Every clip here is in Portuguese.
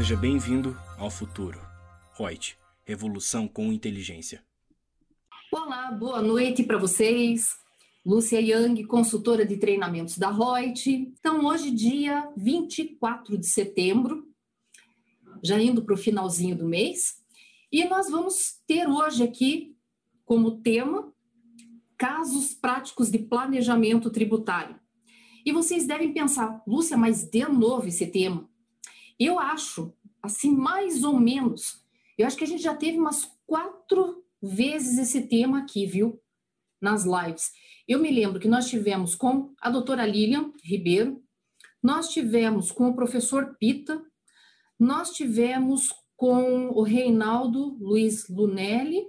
Seja bem-vindo ao futuro. Reut, revolução com inteligência. Olá, boa noite para vocês. Lúcia Yang, consultora de treinamentos da Reut. Então, hoje, dia 24 de setembro, já indo para o finalzinho do mês, e nós vamos ter hoje aqui como tema casos práticos de planejamento tributário. E vocês devem pensar, Lúcia, mas de novo esse tema? Eu acho, assim, mais ou menos, eu acho que a gente já teve umas quatro vezes esse tema aqui, viu? Nas lives. Eu me lembro que nós tivemos com a doutora Lilian Ribeiro, nós tivemos com o professor Pita, nós tivemos com o Reinaldo Luiz Lunelli,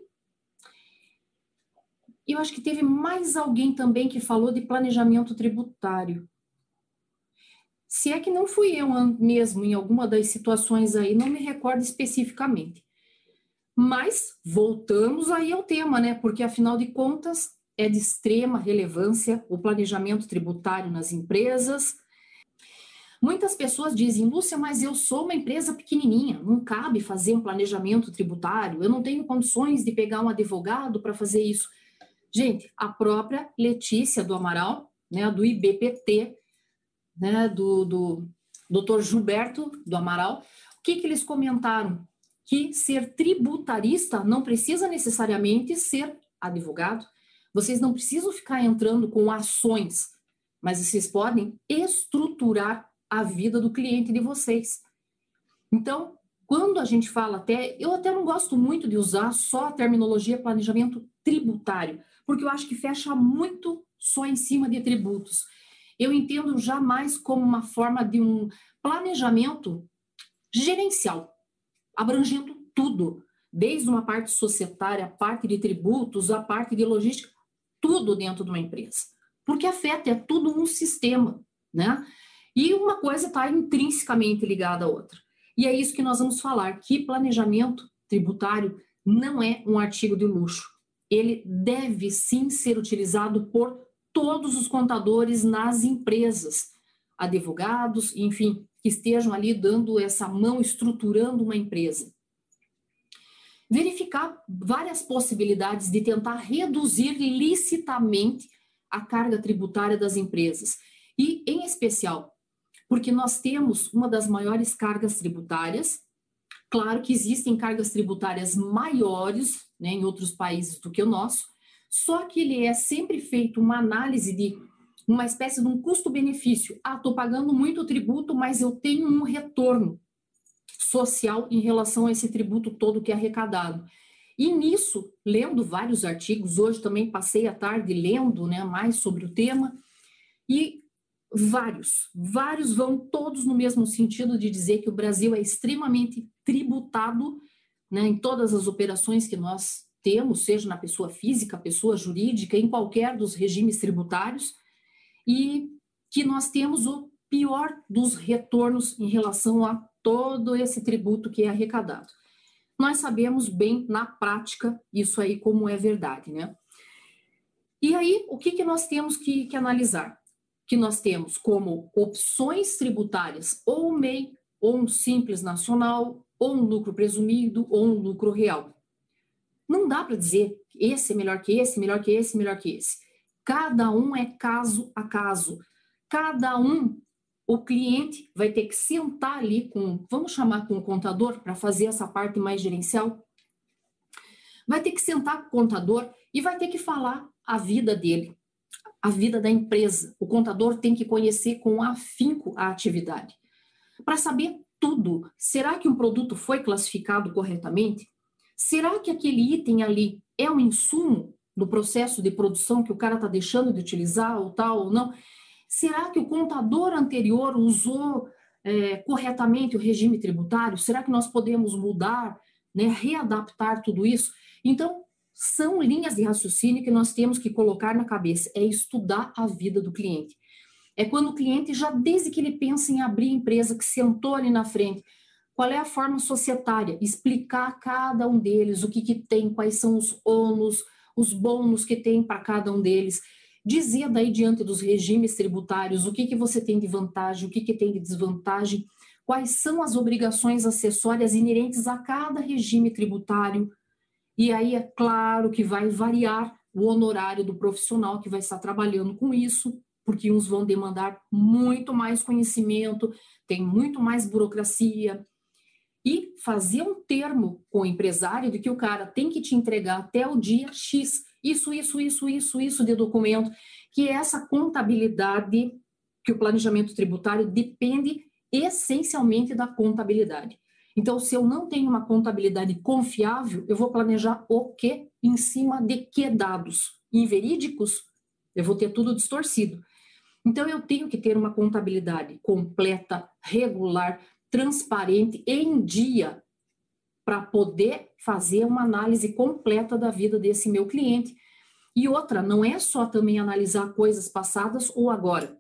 e eu acho que teve mais alguém também que falou de planejamento tributário. Se é que não fui eu mesmo em alguma das situações aí, não me recordo especificamente. Mas voltamos aí ao tema, né? Porque afinal de contas é de extrema relevância o planejamento tributário nas empresas. Muitas pessoas dizem, Lúcia, mas eu sou uma empresa pequenininha, não cabe fazer um planejamento tributário, eu não tenho condições de pegar um advogado para fazer isso. Gente, a própria Letícia do Amaral, né, do IBPT, né, do, do Dr. Gilberto do Amaral, o que, que eles comentaram? Que ser tributarista não precisa necessariamente ser advogado. Vocês não precisam ficar entrando com ações, mas vocês podem estruturar a vida do cliente de vocês. Então, quando a gente fala até, eu até não gosto muito de usar só a terminologia planejamento tributário, porque eu acho que fecha muito só em cima de tributos. Eu entendo jamais como uma forma de um planejamento gerencial, abrangendo tudo, desde uma parte societária, a parte de tributos, a parte de logística, tudo dentro de uma empresa. Porque afeta, é tudo um sistema, né? E uma coisa está intrinsecamente ligada à outra. E é isso que nós vamos falar, que planejamento tributário não é um artigo de luxo ele deve sim ser utilizado por todos os contadores nas empresas, advogados, enfim, que estejam ali dando essa mão, estruturando uma empresa. Verificar várias possibilidades de tentar reduzir licitamente a carga tributária das empresas. E, em especial, porque nós temos uma das maiores cargas tributárias. Claro que existem cargas tributárias maiores né, em outros países do que o nosso, só que ele é sempre feito uma análise de uma espécie de um custo-benefício. Ah, estou pagando muito tributo, mas eu tenho um retorno social em relação a esse tributo todo que é arrecadado. E nisso, lendo vários artigos, hoje também passei a tarde lendo né, mais sobre o tema, e vários, vários vão todos no mesmo sentido de dizer que o Brasil é extremamente tributado né, em todas as operações que nós temos, seja na pessoa física, pessoa jurídica, em qualquer dos regimes tributários, e que nós temos o pior dos retornos em relação a todo esse tributo que é arrecadado. Nós sabemos bem na prática isso aí como é verdade, né? E aí, o que, que nós temos que, que analisar? Que nós temos como opções tributárias ou o MEI, ou um simples nacional, ou um lucro presumido, ou um lucro real. Não dá para dizer esse é melhor que esse, melhor que esse, melhor que esse. Cada um é caso a caso. Cada um, o cliente vai ter que sentar ali com, vamos chamar com o contador para fazer essa parte mais gerencial. Vai ter que sentar com o contador e vai ter que falar a vida dele, a vida da empresa. O contador tem que conhecer com afinco a atividade para saber tudo. Será que um produto foi classificado corretamente? Será que aquele item ali é um insumo no processo de produção que o cara está deixando de utilizar, ou tal, ou não? Será que o contador anterior usou é, corretamente o regime tributário? Será que nós podemos mudar, né, readaptar tudo isso? Então, são linhas de raciocínio que nós temos que colocar na cabeça, é estudar a vida do cliente. É quando o cliente, já desde que ele pensa em abrir empresa, que sentou ali na frente, qual é a forma societária, explicar cada um deles, o que, que tem, quais são os ônus, os bônus que tem para cada um deles, dizer daí diante dos regimes tributários o que, que você tem de vantagem, o que, que tem de desvantagem, quais são as obrigações acessórias inerentes a cada regime tributário. E aí é claro que vai variar o honorário do profissional que vai estar trabalhando com isso, porque uns vão demandar muito mais conhecimento, tem muito mais burocracia. E fazer um termo com o empresário de que o cara tem que te entregar até o dia X, isso, isso, isso, isso, isso de documento, que é essa contabilidade que o planejamento tributário depende essencialmente da contabilidade. Então, se eu não tenho uma contabilidade confiável, eu vou planejar o quê? Em cima de que dados? Inverídicos? Eu vou ter tudo distorcido. Então, eu tenho que ter uma contabilidade completa, regular, transparente, em dia, para poder fazer uma análise completa da vida desse meu cliente. E outra, não é só também analisar coisas passadas ou agora.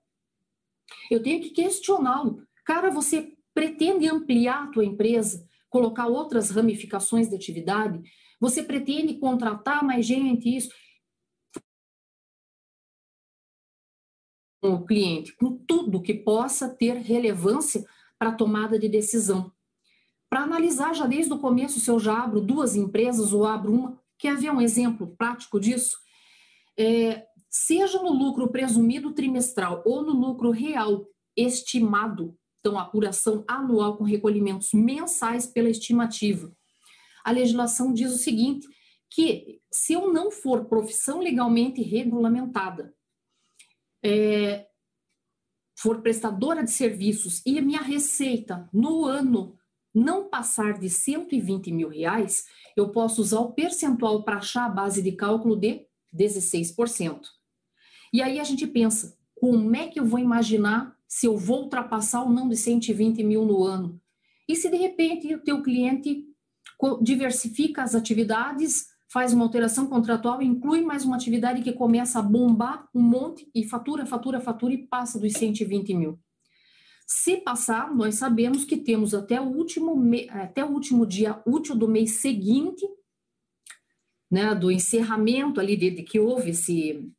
Eu tenho que questioná-lo. Cara, você pretende ampliar a tua empresa, colocar outras ramificações de atividade? Você pretende contratar mais gente, isso? o cliente, com tudo que possa ter relevância para tomada de decisão. Para analisar já desde o começo se eu já abro duas empresas ou abro uma, quer ver um exemplo prático disso? É, seja no lucro presumido trimestral ou no lucro real estimado, então apuração anual com recolhimentos mensais pela estimativa. A legislação diz o seguinte, que se eu não for profissão legalmente regulamentada, é, for prestadora de serviços e a minha receita no ano não passar de 120 mil reais, eu posso usar o percentual para achar a base de cálculo de 16%. E aí a gente pensa, como é que eu vou imaginar se eu vou ultrapassar ou não de 120 mil no ano? E se de repente o teu cliente diversifica as atividades faz uma alteração contratual, inclui mais uma atividade que começa a bombar um monte e fatura, fatura, fatura e passa dos 120 mil. Se passar, nós sabemos que temos até o último, até o último dia útil do mês seguinte, né, do encerramento ali de, de que houve esse,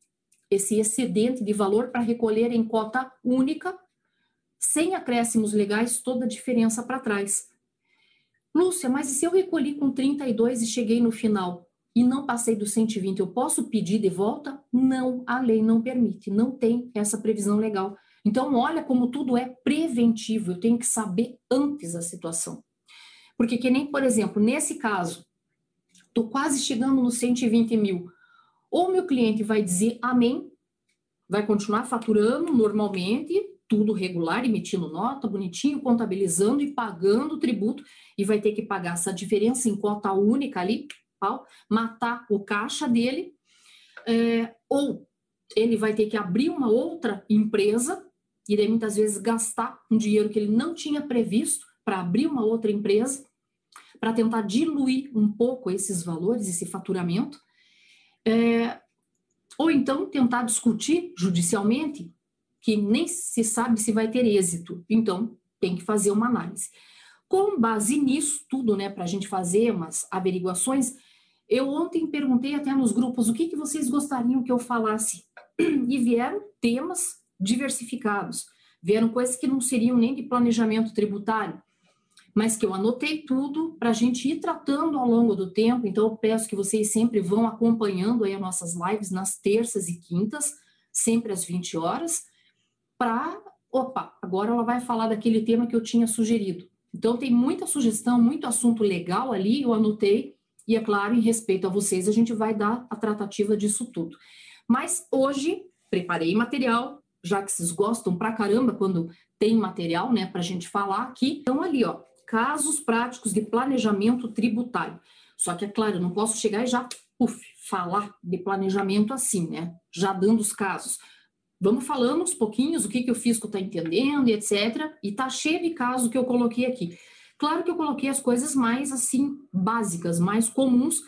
esse excedente de valor para recolher em cota única, sem acréscimos legais, toda a diferença para trás. Lúcia, mas e se eu recolhi com 32 e cheguei no final? E não passei dos 120, eu posso pedir de volta? Não, a lei não permite, não tem essa previsão legal. Então, olha como tudo é preventivo, eu tenho que saber antes a situação. Porque, que nem, por exemplo, nesse caso, estou quase chegando nos 120 mil, ou meu cliente vai dizer amém, vai continuar faturando normalmente, tudo regular, emitindo nota, bonitinho, contabilizando e pagando o tributo, e vai ter que pagar essa diferença em cota única ali, municipal, matar o caixa dele, é, ou ele vai ter que abrir uma outra empresa e daí muitas vezes gastar um dinheiro que ele não tinha previsto para abrir uma outra empresa, para tentar diluir um pouco esses valores, esse faturamento, é, ou então tentar discutir judicialmente, que nem se sabe se vai ter êxito. Então, tem que fazer uma análise. Com base nisso tudo, né, para a gente fazer umas averiguações, eu ontem perguntei até nos grupos o que, que vocês gostariam que eu falasse. E vieram temas diversificados. Vieram coisas que não seriam nem de planejamento tributário, mas que eu anotei tudo para a gente ir tratando ao longo do tempo. Então, eu peço que vocês sempre vão acompanhando aí as nossas lives nas terças e quintas, sempre às 20 horas, para. Opa, agora ela vai falar daquele tema que eu tinha sugerido. Então, tem muita sugestão, muito assunto legal ali, eu anotei e é claro, em respeito a vocês, a gente vai dar a tratativa disso tudo. Mas hoje, preparei material, já que vocês gostam pra caramba quando tem material, né, para a gente falar aqui. Então, ali, ó, casos práticos de planejamento tributário. Só que, é claro, eu não posso chegar e já, uf, falar de planejamento assim, né, já dando os casos. Vamos falando uns pouquinhos o que, que o fisco está entendendo e etc. E tá cheio de casos que eu coloquei aqui. Claro que eu coloquei as coisas mais assim básicas, mais comuns,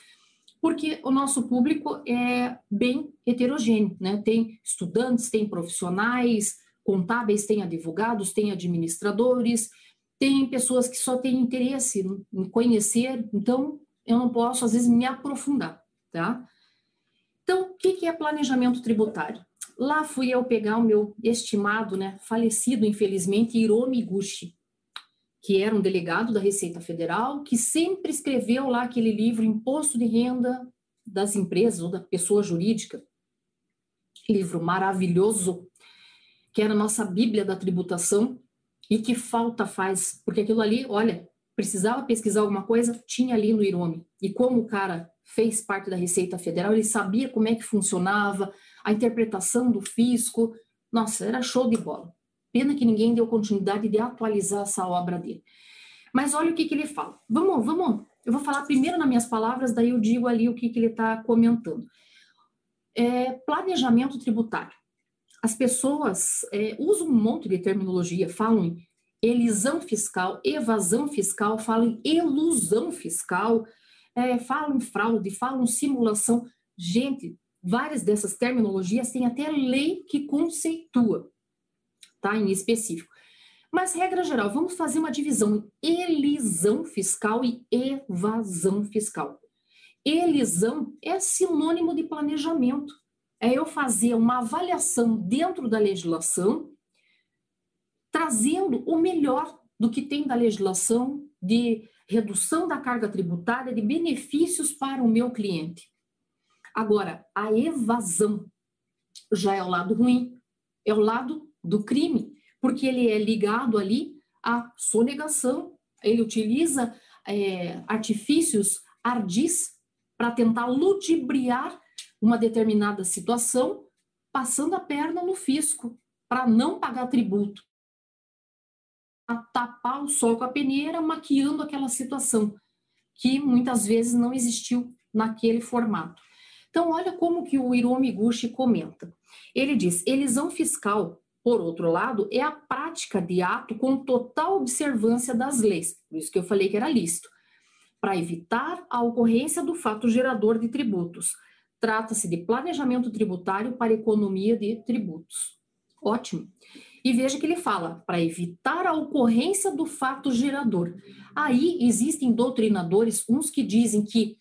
porque o nosso público é bem heterogêneo, né? Tem estudantes, tem profissionais, contábeis, tem advogados, tem administradores, tem pessoas que só têm interesse em conhecer, então eu não posso às vezes me aprofundar, tá? Então, o que é planejamento tributário? Lá fui eu pegar o meu estimado, né, falecido infelizmente Hiromi Guchi, que era um delegado da Receita Federal, que sempre escreveu lá aquele livro Imposto de Renda das Empresas ou da Pessoa Jurídica. Livro maravilhoso, que era a nossa Bíblia da tributação e que falta faz, porque aquilo ali, olha, precisava pesquisar alguma coisa, tinha ali no Irome. E como o cara fez parte da Receita Federal, ele sabia como é que funcionava, a interpretação do fisco. Nossa, era show de bola. Pena que ninguém deu continuidade de atualizar essa obra dele. Mas olha o que, que ele fala. Vamos, vamos. Eu vou falar primeiro nas minhas palavras, daí eu digo ali o que, que ele está comentando. É, planejamento tributário. As pessoas é, usam um monte de terminologia, falam em elisão fiscal, evasão fiscal, falam em elusão fiscal, é, falam fraude, falam simulação. Gente, várias dessas terminologias têm até lei que conceitua, tá? Em específico. Mas, regra geral, vamos fazer uma divisão em elisão fiscal e evasão fiscal. Elisão é sinônimo de planejamento. É eu fazer uma avaliação dentro da legislação, trazendo o melhor do que tem da legislação de redução da carga tributária, de benefícios para o meu cliente. Agora, a evasão já é o lado ruim, é o lado do crime, porque ele é ligado ali à sonegação, ele utiliza é, artifícios ardis para tentar ludibriar uma determinada situação, passando a perna no fisco, para não pagar tributo a tapar o sol com a peneira, maquiando aquela situação que muitas vezes não existiu naquele formato. Então, olha como que o Hiromi Gushi comenta. Ele diz: elisão fiscal, por outro lado, é a prática de ato com total observância das leis, por isso que eu falei que era lícito, para evitar a ocorrência do fato gerador de tributos. Trata-se de planejamento tributário para economia de tributos. Ótimo. E veja que ele fala, para evitar a ocorrência do fato gerador. Aí existem doutrinadores, uns que dizem que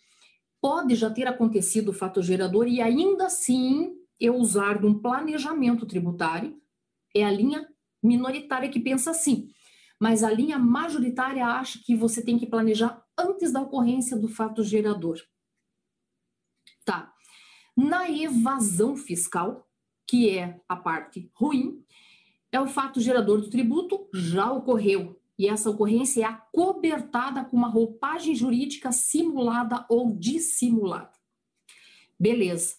pode já ter acontecido o fato gerador e ainda assim eu usar de um planejamento tributário. É a linha minoritária que pensa assim. Mas a linha majoritária acha que você tem que planejar antes da ocorrência do fato gerador. Tá. Na evasão fiscal, que é a parte ruim, é o fato gerador do tributo, já ocorreu. E essa ocorrência é acobertada com uma roupagem jurídica simulada ou dissimulada. Beleza.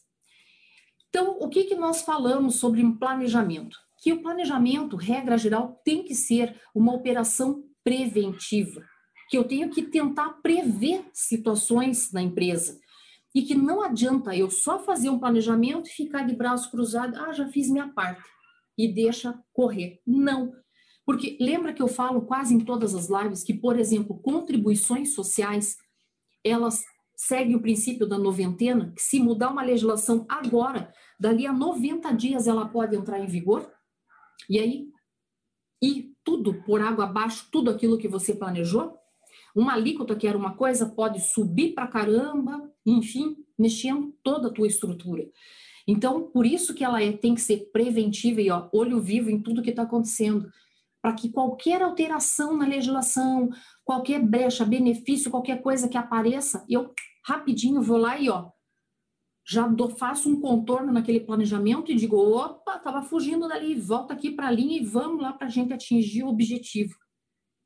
Então, o que, que nós falamos sobre planejamento? Que o planejamento, regra geral, tem que ser uma operação preventiva, que eu tenho que tentar prever situações na empresa. E que não adianta eu só fazer um planejamento e ficar de braço cruzado, ah, já fiz minha parte e deixa correr. Não. Porque lembra que eu falo quase em todas as lives que, por exemplo, contribuições sociais, elas seguem o princípio da noventena, que se mudar uma legislação agora, dali a 90 dias ela pode entrar em vigor, e aí, e tudo por água abaixo, tudo aquilo que você planejou, uma alíquota que era uma coisa pode subir para caramba, enfim, mexendo toda a tua estrutura. Então, por isso que ela é, tem que ser preventiva e ó, olho vivo em tudo que está acontecendo, para que qualquer alteração na legislação, qualquer brecha, benefício, qualquer coisa que apareça, eu rapidinho vou lá e ó, já dou, faço um contorno naquele planejamento e digo, opa, estava fugindo dali, volta aqui para a linha e vamos lá para a gente atingir o objetivo,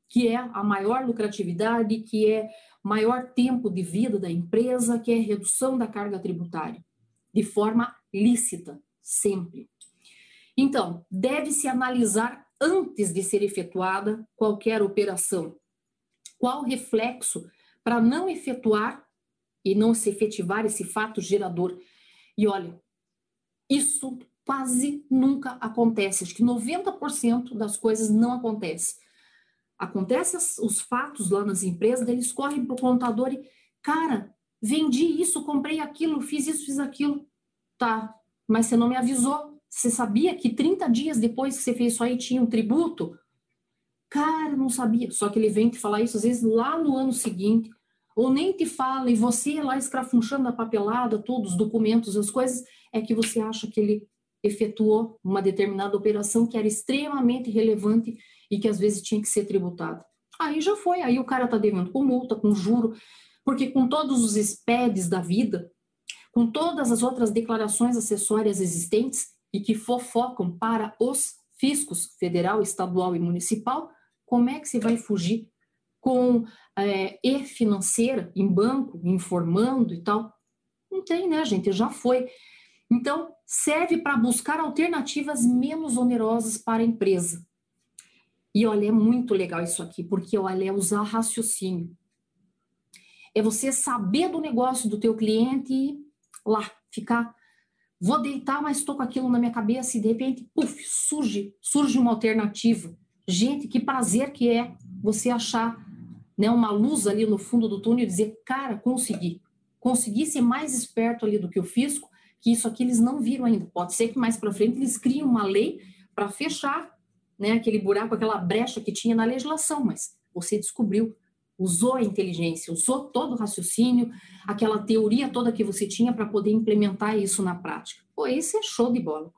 que é a maior lucratividade, que é maior tempo de vida da empresa, que é redução da carga tributária, de forma lícita, sempre. Então, deve-se analisar antes de ser efetuada qualquer operação. Qual reflexo para não efetuar e não se efetivar esse fato gerador? E olha, isso quase nunca acontece. Acho que 90% das coisas não acontece. Acontece os fatos lá nas empresas, eles correm para o contador e, cara, vendi isso, comprei aquilo, fiz isso, fiz aquilo. Tá, mas você não me avisou. Você sabia que 30 dias depois que você fez isso aí tinha um tributo? Cara, não sabia. Só que ele vem te falar isso às vezes lá no ano seguinte, ou nem te fala, e você lá escrafunchando a papelada, todos os documentos, as coisas, é que você acha que ele efetuou uma determinada operação que era extremamente relevante e que às vezes tinha que ser tributada. Aí já foi, aí o cara está devendo com multa, com juro, porque com todos os SPEDs da vida, com todas as outras declarações acessórias existentes e que fofocam para os fiscos federal, estadual e municipal, como é que você vai fugir com é, e financeira em banco, informando e tal? Não tem, né, gente? Já foi. Então, serve para buscar alternativas menos onerosas para a empresa. E olha, é muito legal isso aqui, porque olha, é usar raciocínio. É você saber do negócio do teu cliente e lá, ficar, vou deitar, mas estou com aquilo na minha cabeça e de repente, puf, surge, surge uma alternativa. Gente, que prazer que é você achar né, uma luz ali no fundo do túnel e dizer, cara, consegui. Consegui ser mais esperto ali do que o fisco, que isso aqui eles não viram ainda. Pode ser que mais para frente eles criem uma lei para fechar né, aquele buraco, aquela brecha que tinha na legislação, mas você descobriu, usou a inteligência, usou todo o raciocínio, aquela teoria toda que você tinha para poder implementar isso na prática. Pô, esse é show de bola.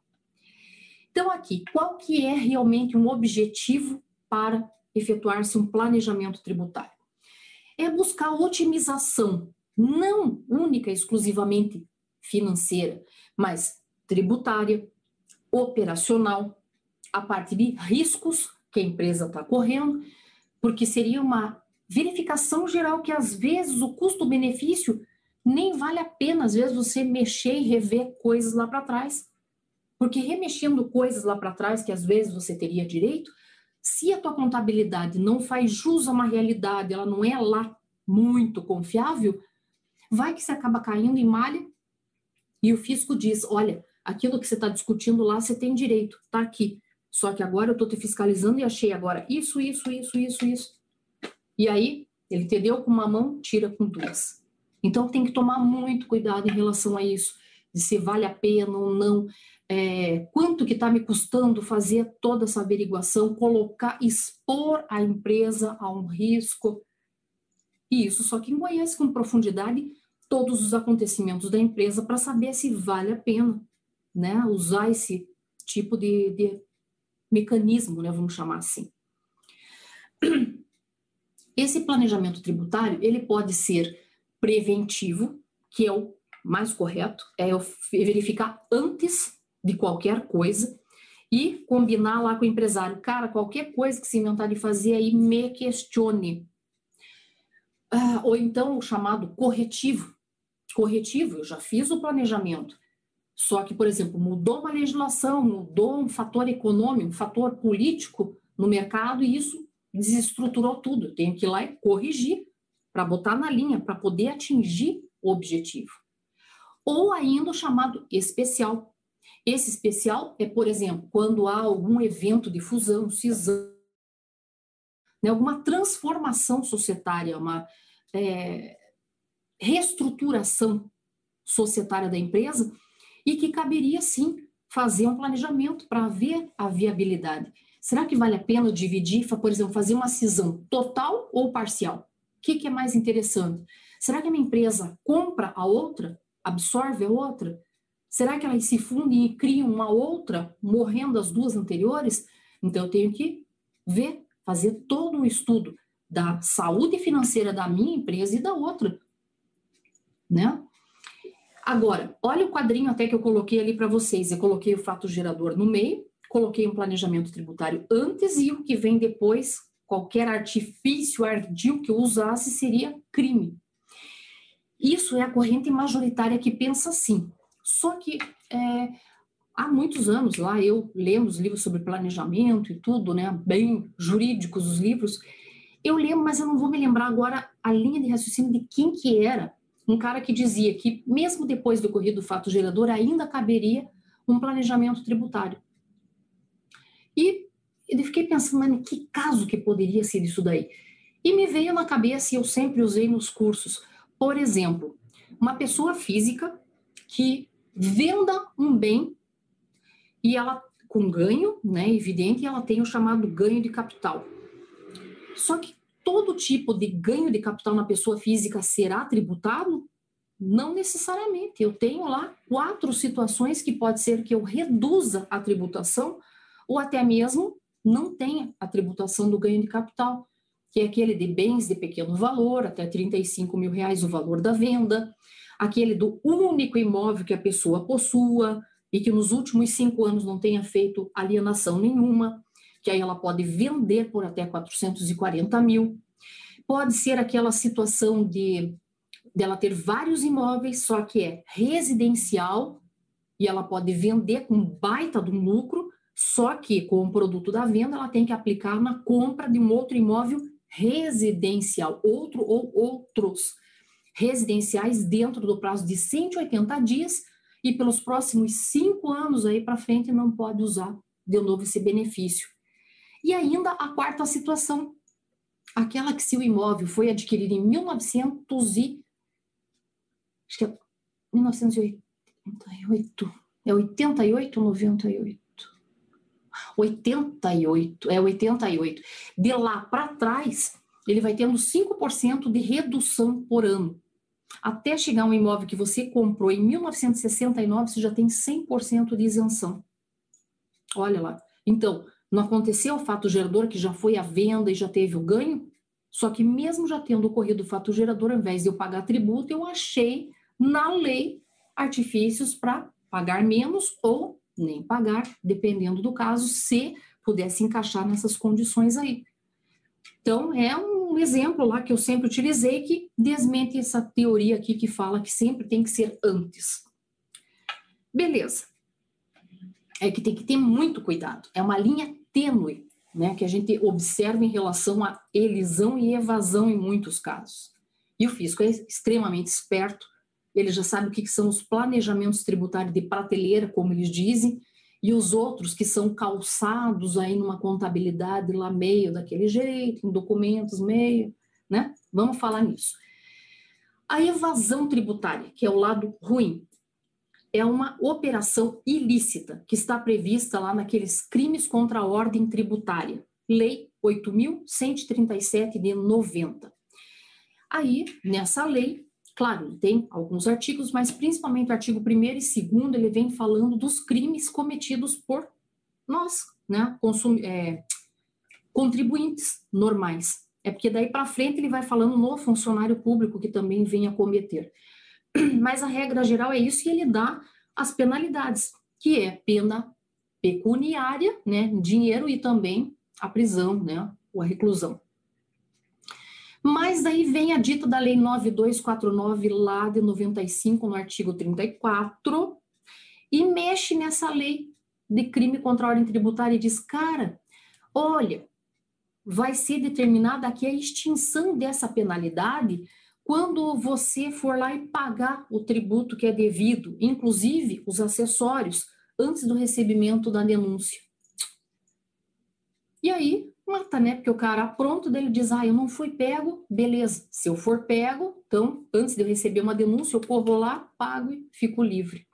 Então aqui, qual que é realmente um objetivo para efetuar-se um planejamento tributário? É buscar otimização, não única e exclusivamente financeira, mas tributária, operacional, a parte de riscos que a empresa está correndo, porque seria uma verificação geral que às vezes o custo-benefício nem vale a pena, às vezes, você mexer e rever coisas lá para trás. Porque remexendo coisas lá para trás, que às vezes você teria direito, se a tua contabilidade não faz jus a uma realidade, ela não é lá muito confiável, vai que você acaba caindo em malha e o fisco diz: olha, aquilo que você está discutindo lá, você tem direito, está aqui. Só que agora eu estou te fiscalizando e achei agora isso, isso, isso, isso, isso. E aí, ele entendeu com uma mão, tira com duas. Então tem que tomar muito cuidado em relação a isso, de se vale a pena ou não, é, quanto que está me custando fazer toda essa averiguação, colocar, expor a empresa a um risco. E isso só quem conhece com profundidade todos os acontecimentos da empresa para saber se vale a pena né, usar esse tipo de, de mecanismo, né, vamos chamar assim. Esse planejamento tributário, ele pode ser preventivo, que é o mais correto, é eu verificar antes de qualquer coisa e combinar lá com o empresário, cara, qualquer coisa que se inventar de fazer aí, me questione. Ah, ou então o chamado corretivo. Corretivo, eu já fiz o planejamento, só que, por exemplo, mudou uma legislação, mudou um fator econômico, um fator político no mercado e isso desestruturou tudo. Eu tenho que ir lá e corrigir para botar na linha, para poder atingir o objetivo. Ou ainda o chamado especial. Esse especial é, por exemplo, quando há algum evento de fusão, cisão, né, alguma transformação societária, uma é, reestruturação societária da empresa, e que caberia sim fazer um planejamento para ver a viabilidade. Será que vale a pena dividir, por exemplo, fazer uma cisão total ou parcial? O que, que é mais interessante? Será que a minha empresa compra a outra, absorve a outra? Será que elas se fundem e criam uma outra, morrendo as duas anteriores? Então, eu tenho que ver, fazer todo um estudo da saúde financeira da minha empresa e da outra, né? Agora, olha o quadrinho até que eu coloquei ali para vocês. Eu coloquei o fato gerador no meio, coloquei um planejamento tributário antes e o que vem depois, qualquer artifício ardil que eu usasse seria crime. Isso é a corrente majoritária que pensa assim. Só que é, há muitos anos lá, eu lendo os livros sobre planejamento e tudo, né, bem jurídicos os livros, eu lembro, mas eu não vou me lembrar agora a linha de raciocínio de quem que era um cara que dizia que, mesmo depois do ocorrido o fato gerador, ainda caberia um planejamento tributário. E eu fiquei pensando, mas que caso que poderia ser isso daí? E me veio na cabeça, e eu sempre usei nos cursos, por exemplo, uma pessoa física que venda um bem e ela com ganho, né, evidente, ela tem o chamado ganho de capital. Só que todo tipo de ganho de capital na pessoa física será tributado? Não necessariamente. Eu tenho lá quatro situações que pode ser que eu reduza a tributação ou até mesmo não tenha a tributação do ganho de capital. Que é aquele de bens de pequeno valor, até 35 mil reais o valor da venda, aquele do único imóvel que a pessoa possua e que nos últimos cinco anos não tenha feito alienação nenhuma, que aí ela pode vender por até 440 mil. Pode ser aquela situação de dela ter vários imóveis, só que é residencial e ela pode vender com baita do lucro, só que com o produto da venda ela tem que aplicar na compra de um outro imóvel residencial, outro ou outros residenciais dentro do prazo de 180 dias e pelos próximos cinco anos aí para frente não pode usar de novo esse benefício. E ainda a quarta situação, aquela que se o imóvel foi adquirido em 1900 e acho que é 1988, é 88 ou 98? 88, é 88. De lá para trás, ele vai tendo 5% de redução por ano. Até chegar um imóvel que você comprou em 1969, você já tem 100% de isenção. Olha lá. Então, não aconteceu o fato gerador que já foi à venda e já teve o ganho? Só que mesmo já tendo ocorrido o fato gerador, ao invés de eu pagar tributo, eu achei na lei artifícios para pagar menos ou nem pagar, dependendo do caso, se pudesse encaixar nessas condições aí. Então, é um exemplo lá que eu sempre utilizei que desmente essa teoria aqui que fala que sempre tem que ser antes. Beleza. É que tem que ter muito cuidado. É uma linha tênue, né, que a gente observa em relação a elisão e evasão em muitos casos. E o fisco é extremamente esperto ele já sabe o que são os planejamentos tributários de prateleira, como eles dizem, e os outros que são calçados aí numa contabilidade lá meio daquele jeito, em documentos meio, né? Vamos falar nisso. A evasão tributária, que é o lado ruim, é uma operação ilícita que está prevista lá naqueles crimes contra a ordem tributária, Lei 8.137 de 90. Aí, nessa lei, Claro, tem alguns artigos, mas principalmente o artigo 1 e 2 ele vem falando dos crimes cometidos por nós, né, consum é, contribuintes normais. É porque daí para frente ele vai falando no funcionário público que também vem a cometer. Mas a regra geral é isso e ele dá as penalidades, que é pena pecuniária, né, dinheiro e também a prisão, né, ou a reclusão. Mas daí vem a dita da Lei 9249, lá de 95, no artigo 34, e mexe nessa lei de crime contra a ordem tributária e diz: cara, olha, vai ser determinada aqui a extinção dessa penalidade quando você for lá e pagar o tributo que é devido, inclusive os acessórios, antes do recebimento da denúncia. E aí, mata, né? Porque o cara pronto dele diz: ah, eu não fui pego, beleza. Se eu for pego, então, antes de eu receber uma denúncia, eu corro lá, pago e fico livre.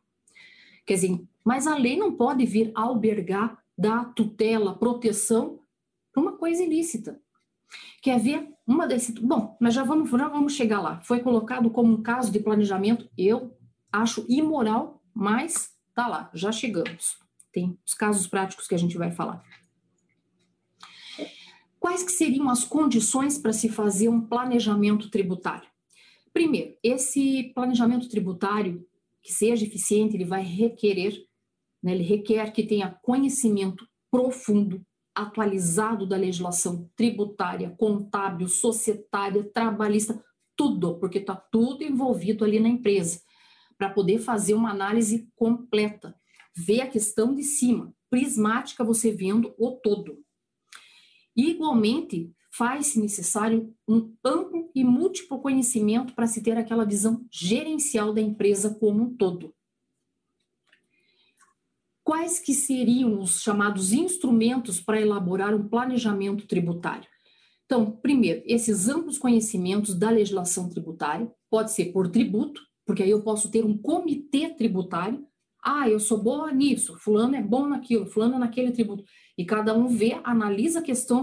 Quer dizer, mas a lei não pode vir albergar, dar tutela, proteção para uma coisa ilícita. Quer ver uma desse. Bom, mas já vamos, já vamos chegar lá. Foi colocado como um caso de planejamento, eu acho imoral, mas tá lá, já chegamos. Tem os casos práticos que a gente vai falar. Quais que seriam as condições para se fazer um planejamento tributário? Primeiro, esse planejamento tributário que seja eficiente, ele vai requerer, né, ele requer que tenha conhecimento profundo, atualizado da legislação tributária, contábil, societária, trabalhista, tudo, porque está tudo envolvido ali na empresa, para poder fazer uma análise completa, ver a questão de cima, prismática, você vendo o todo. Igualmente, faz-se necessário um amplo e múltiplo conhecimento para se ter aquela visão gerencial da empresa como um todo. Quais que seriam os chamados instrumentos para elaborar um planejamento tributário? Então, primeiro, esses amplos conhecimentos da legislação tributária, pode ser por tributo, porque aí eu posso ter um comitê tributário. Ah, eu sou boa nisso, fulano é bom naquilo, fulano é naquele tributo e cada um vê, analisa a questão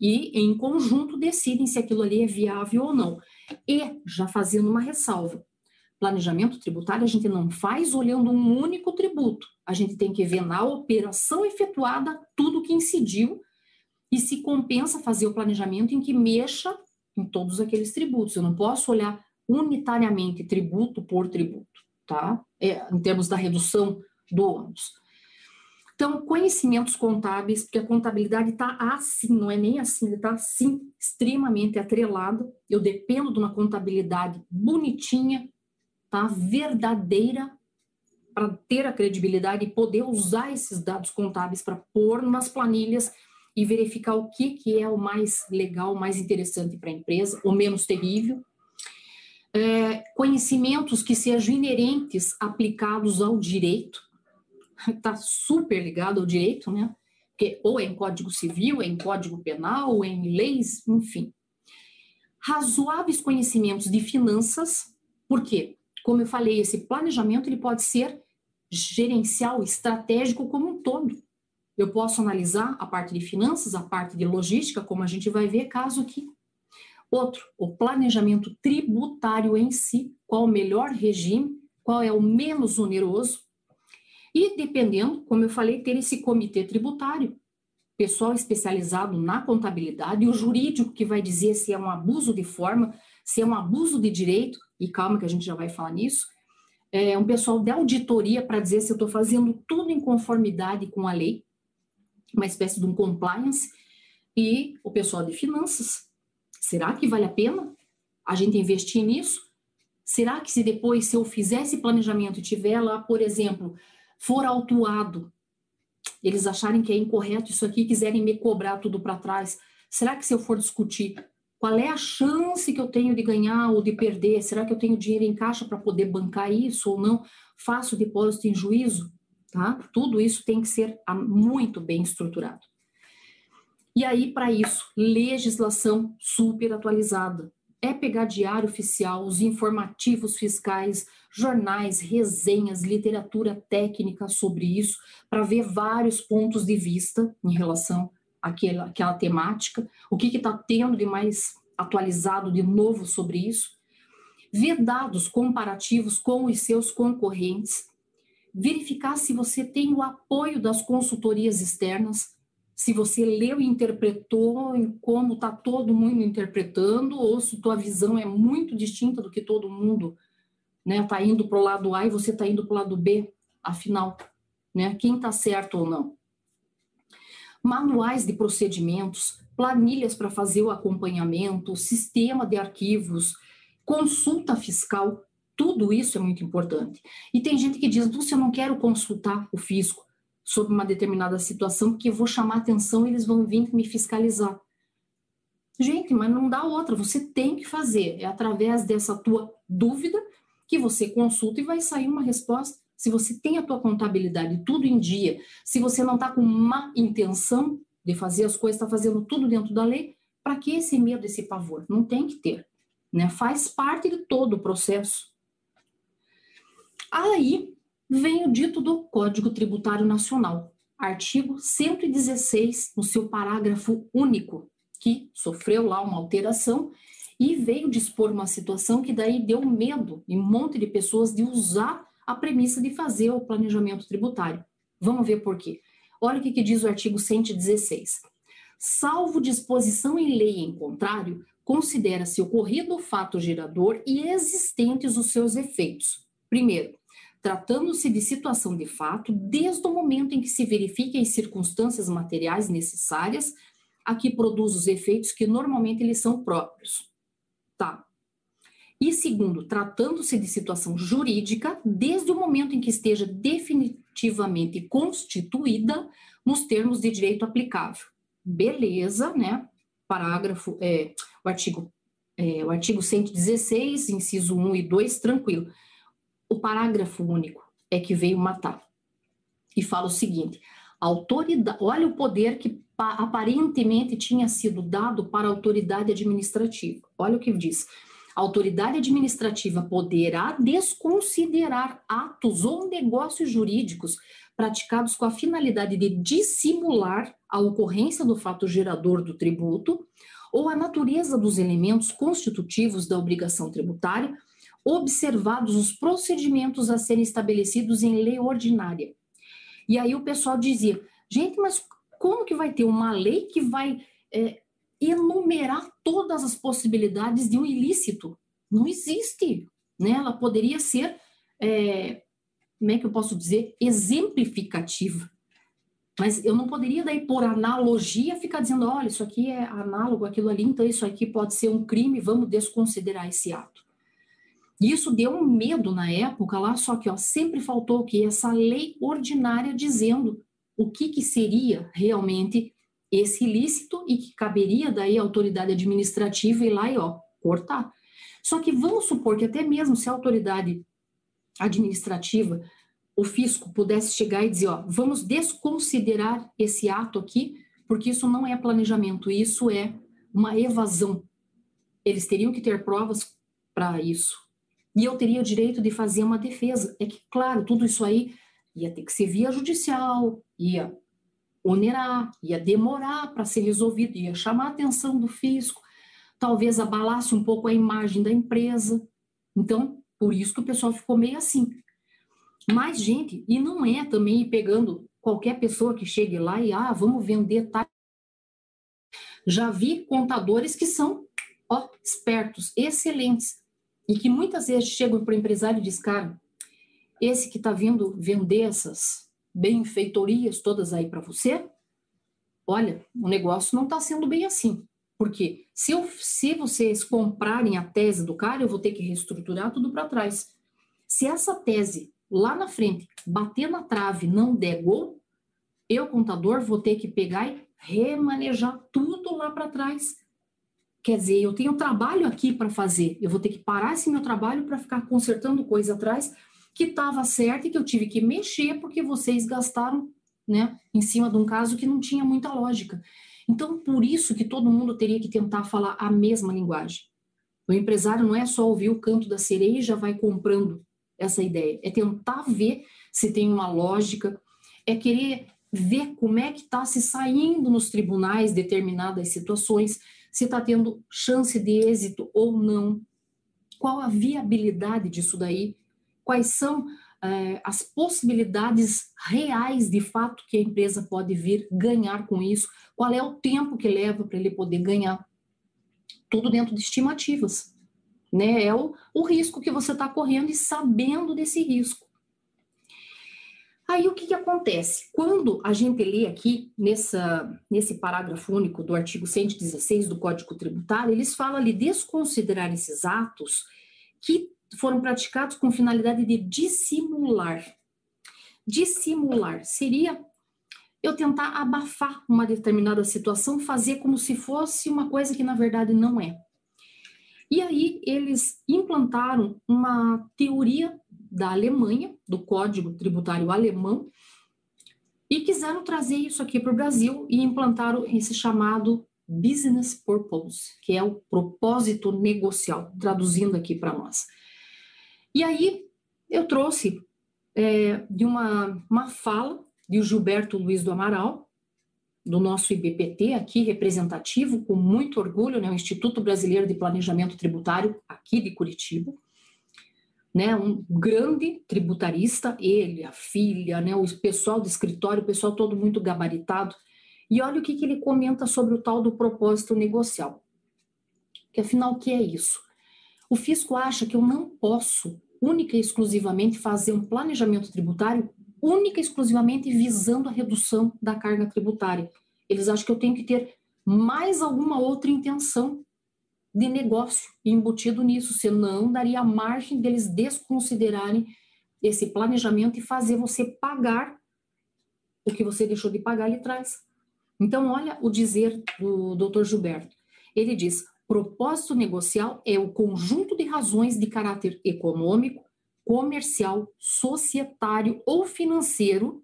e, em conjunto, decidem se aquilo ali é viável ou não. E, já fazendo uma ressalva, planejamento tributário a gente não faz olhando um único tributo, a gente tem que ver na operação efetuada tudo que incidiu e se compensa fazer o planejamento em que mexa em todos aqueles tributos. Eu não posso olhar unitariamente tributo por tributo, tá? É, em termos da redução do ônus. Então, conhecimentos contábeis, porque a contabilidade está assim, não é nem assim, está assim, extremamente atrelado. Eu dependo de uma contabilidade bonitinha, tá? verdadeira, para ter a credibilidade e poder usar esses dados contábeis para pôr nas planilhas e verificar o que, que é o mais legal, o mais interessante para a empresa, o menos terrível. É, conhecimentos que sejam inerentes aplicados ao direito, está super ligado ao direito, né? Porque ou é em código civil, é em código penal, ou é em leis, enfim. Razoáveis conhecimentos de finanças, por quê? Como eu falei, esse planejamento ele pode ser gerencial, estratégico como um todo. Eu posso analisar a parte de finanças, a parte de logística, como a gente vai ver caso aqui. Outro, o planejamento tributário em si, qual o melhor regime, qual é o menos oneroso, e dependendo, como eu falei, ter esse comitê tributário, pessoal especializado na contabilidade, e o jurídico que vai dizer se é um abuso de forma, se é um abuso de direito, e calma que a gente já vai falar nisso, é um pessoal de auditoria para dizer se eu estou fazendo tudo em conformidade com a lei, uma espécie de um compliance, e o pessoal de finanças. Será que vale a pena a gente investir nisso? Será que se depois, se eu fizer esse planejamento e tiver lá, por exemplo, for autuado, eles acharem que é incorreto isso aqui, quiserem me cobrar tudo para trás, será que se eu for discutir qual é a chance que eu tenho de ganhar ou de perder? Será que eu tenho dinheiro em caixa para poder bancar isso ou não? Faço depósito em juízo? Tá? Tudo isso tem que ser muito bem estruturado. E aí, para isso, legislação super atualizada. É pegar diário oficial, os informativos fiscais, jornais, resenhas, literatura técnica sobre isso, para ver vários pontos de vista em relação àquela, àquela temática, o que está tendo de mais atualizado de novo sobre isso, ver dados comparativos com os seus concorrentes, verificar se você tem o apoio das consultorias externas, se você leu e interpretou como está todo mundo interpretando, ou se tua visão é muito distinta do que todo mundo né, tá indo para o lado A e você está indo para o lado B, afinal, né, quem está certo ou não. Manuais de procedimentos, planilhas para fazer o acompanhamento, sistema de arquivos, consulta fiscal, tudo isso é muito importante. E tem gente que diz, Lúcia, eu não quero consultar o fisco sobre uma determinada situação, porque eu vou chamar atenção e eles vão vir me fiscalizar. Gente, mas não dá outra, você tem que fazer. É através dessa tua dúvida que você consulta e vai sair uma resposta. Se você tem a tua contabilidade tudo em dia, se você não está com má intenção de fazer as coisas, está fazendo tudo dentro da lei, para que esse medo, esse pavor? Não tem que ter. Né? Faz parte de todo o processo. Aí, vem o dito do Código Tributário Nacional, artigo 116, no seu parágrafo único, que sofreu lá uma alteração e veio dispor uma situação que daí deu medo em um monte de pessoas de usar a premissa de fazer o planejamento tributário. Vamos ver por quê. Olha o que, que diz o artigo 116. Salvo disposição em lei em contrário, considera-se ocorrido o fato gerador e existentes os seus efeitos. Primeiro, tratando-se de situação de fato, desde o momento em que se verifiquem as circunstâncias materiais necessárias a que produz os efeitos que normalmente eles são próprios. Tá. E segundo, tratando-se de situação jurídica, desde o momento em que esteja definitivamente constituída nos termos de direito aplicável. Beleza, né? Parágrafo, é, o artigo, é, o artigo 116, inciso 1 e 2, tranquilo o parágrafo único é que veio matar. E fala o seguinte: autoridade, olha o poder que aparentemente tinha sido dado para a autoridade administrativa. Olha o que diz. A autoridade administrativa poderá desconsiderar atos ou negócios jurídicos praticados com a finalidade de dissimular a ocorrência do fato gerador do tributo ou a natureza dos elementos constitutivos da obrigação tributária observados os procedimentos a serem estabelecidos em lei ordinária. E aí o pessoal dizia, gente, mas como que vai ter uma lei que vai é, enumerar todas as possibilidades de um ilícito? Não existe, né? Ela poderia ser, é, como é que eu posso dizer, exemplificativa. Mas eu não poderia daí, por analogia, ficar dizendo, olha, isso aqui é análogo aquilo ali, então isso aqui pode ser um crime, vamos desconsiderar esse ato. E isso deu um medo na época lá, só que ó, sempre faltou que essa lei ordinária dizendo o que, que seria realmente esse ilícito e que caberia daí a autoridade administrativa ir lá e ó, cortar. Só que vamos supor que até mesmo se a autoridade administrativa, o fisco, pudesse chegar e dizer, ó, vamos desconsiderar esse ato aqui, porque isso não é planejamento, isso é uma evasão. Eles teriam que ter provas para isso. E eu teria o direito de fazer uma defesa. É que, claro, tudo isso aí ia ter que ser via judicial, ia onerar, ia demorar para ser resolvido, ia chamar a atenção do fisco, talvez abalasse um pouco a imagem da empresa. Então, por isso que o pessoal ficou meio assim. Mas, gente, e não é também ir pegando qualquer pessoa que chegue lá e, ah, vamos vender tá? Já vi contadores que são, ó, espertos, excelentes, e que muitas vezes chegam para o empresário e dizem, cara, esse que está vindo vender essas benfeitorias todas aí para você, olha, o negócio não está sendo bem assim. Porque se, eu, se vocês comprarem a tese do cara, eu vou ter que reestruturar tudo para trás. Se essa tese lá na frente bater na trave não der gol, eu, contador, vou ter que pegar e remanejar tudo lá para trás. Quer dizer, eu tenho trabalho aqui para fazer, eu vou ter que parar esse meu trabalho para ficar consertando coisa atrás que estava certa e que eu tive que mexer porque vocês gastaram né, em cima de um caso que não tinha muita lógica. Então, por isso que todo mundo teria que tentar falar a mesma linguagem. O empresário não é só ouvir o canto da sereia e já vai comprando essa ideia, é tentar ver se tem uma lógica, é querer ver como é que está se saindo nos tribunais determinadas situações, se está tendo chance de êxito ou não, qual a viabilidade disso daí, quais são é, as possibilidades reais de fato que a empresa pode vir ganhar com isso, qual é o tempo que leva para ele poder ganhar. Tudo dentro de estimativas. Né? É o, o risco que você está correndo e sabendo desse risco. Aí o que, que acontece? Quando a gente lê aqui nessa, nesse parágrafo único do artigo 116 do Código Tributário, eles falam ali desconsiderar esses atos que foram praticados com finalidade de dissimular. Dissimular seria eu tentar abafar uma determinada situação, fazer como se fosse uma coisa que na verdade não é. E aí eles implantaram uma teoria da Alemanha, do Código Tributário Alemão, e quiseram trazer isso aqui para o Brasil e implantaram esse chamado business purpose, que é o propósito negocial, traduzindo aqui para nós. E aí eu trouxe é, de uma, uma fala de Gilberto Luiz do Amaral, do nosso IBPT aqui, representativo, com muito orgulho, né, o Instituto Brasileiro de Planejamento Tributário, aqui de Curitiba, né, um grande tributarista, ele, a filha, né, o pessoal do escritório, o pessoal todo muito gabaritado, e olha o que, que ele comenta sobre o tal do propósito negocial. Que afinal, o que é isso? O fisco acha que eu não posso única e exclusivamente fazer um planejamento tributário única e exclusivamente visando a redução da carga tributária. Eles acham que eu tenho que ter mais alguma outra intenção de negócio embutido nisso, senão daria margem deles desconsiderarem esse planejamento e fazer você pagar o que você deixou de pagar ali atrás. Então, olha o dizer do Dr. Gilberto. Ele diz: Propósito negocial é o conjunto de razões de caráter econômico, comercial, societário ou financeiro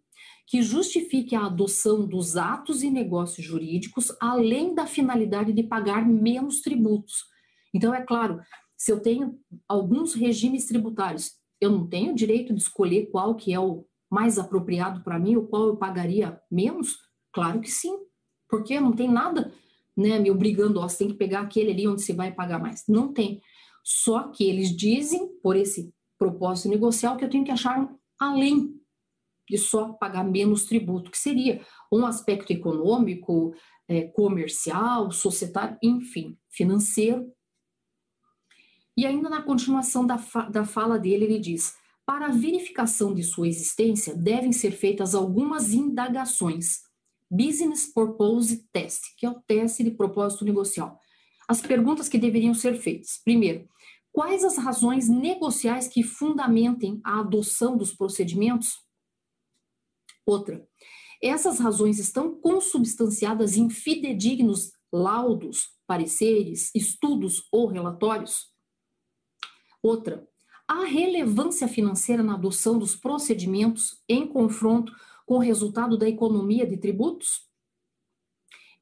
que justifique a adoção dos atos e negócios jurídicos, além da finalidade de pagar menos tributos. Então, é claro, se eu tenho alguns regimes tributários, eu não tenho direito de escolher qual que é o mais apropriado para mim, ou qual eu pagaria menos? Claro que sim, porque não tem nada né, me obrigando, ó, você tem que pegar aquele ali onde você vai pagar mais. Não tem. Só que eles dizem, por esse propósito negocial, que eu tenho que achar além de só pagar menos tributo, que seria um aspecto econômico, é, comercial, societário, enfim, financeiro. E ainda na continuação da, fa da fala dele, ele diz: para a verificação de sua existência, devem ser feitas algumas indagações. Business Purpose Test, que é o teste de propósito negocial. As perguntas que deveriam ser feitas. Primeiro, quais as razões negociais que fundamentem a adoção dos procedimentos? Outra, essas razões estão consubstanciadas em fidedignos laudos, pareceres, estudos ou relatórios? Outra, há relevância financeira na adoção dos procedimentos em confronto com o resultado da economia de tributos?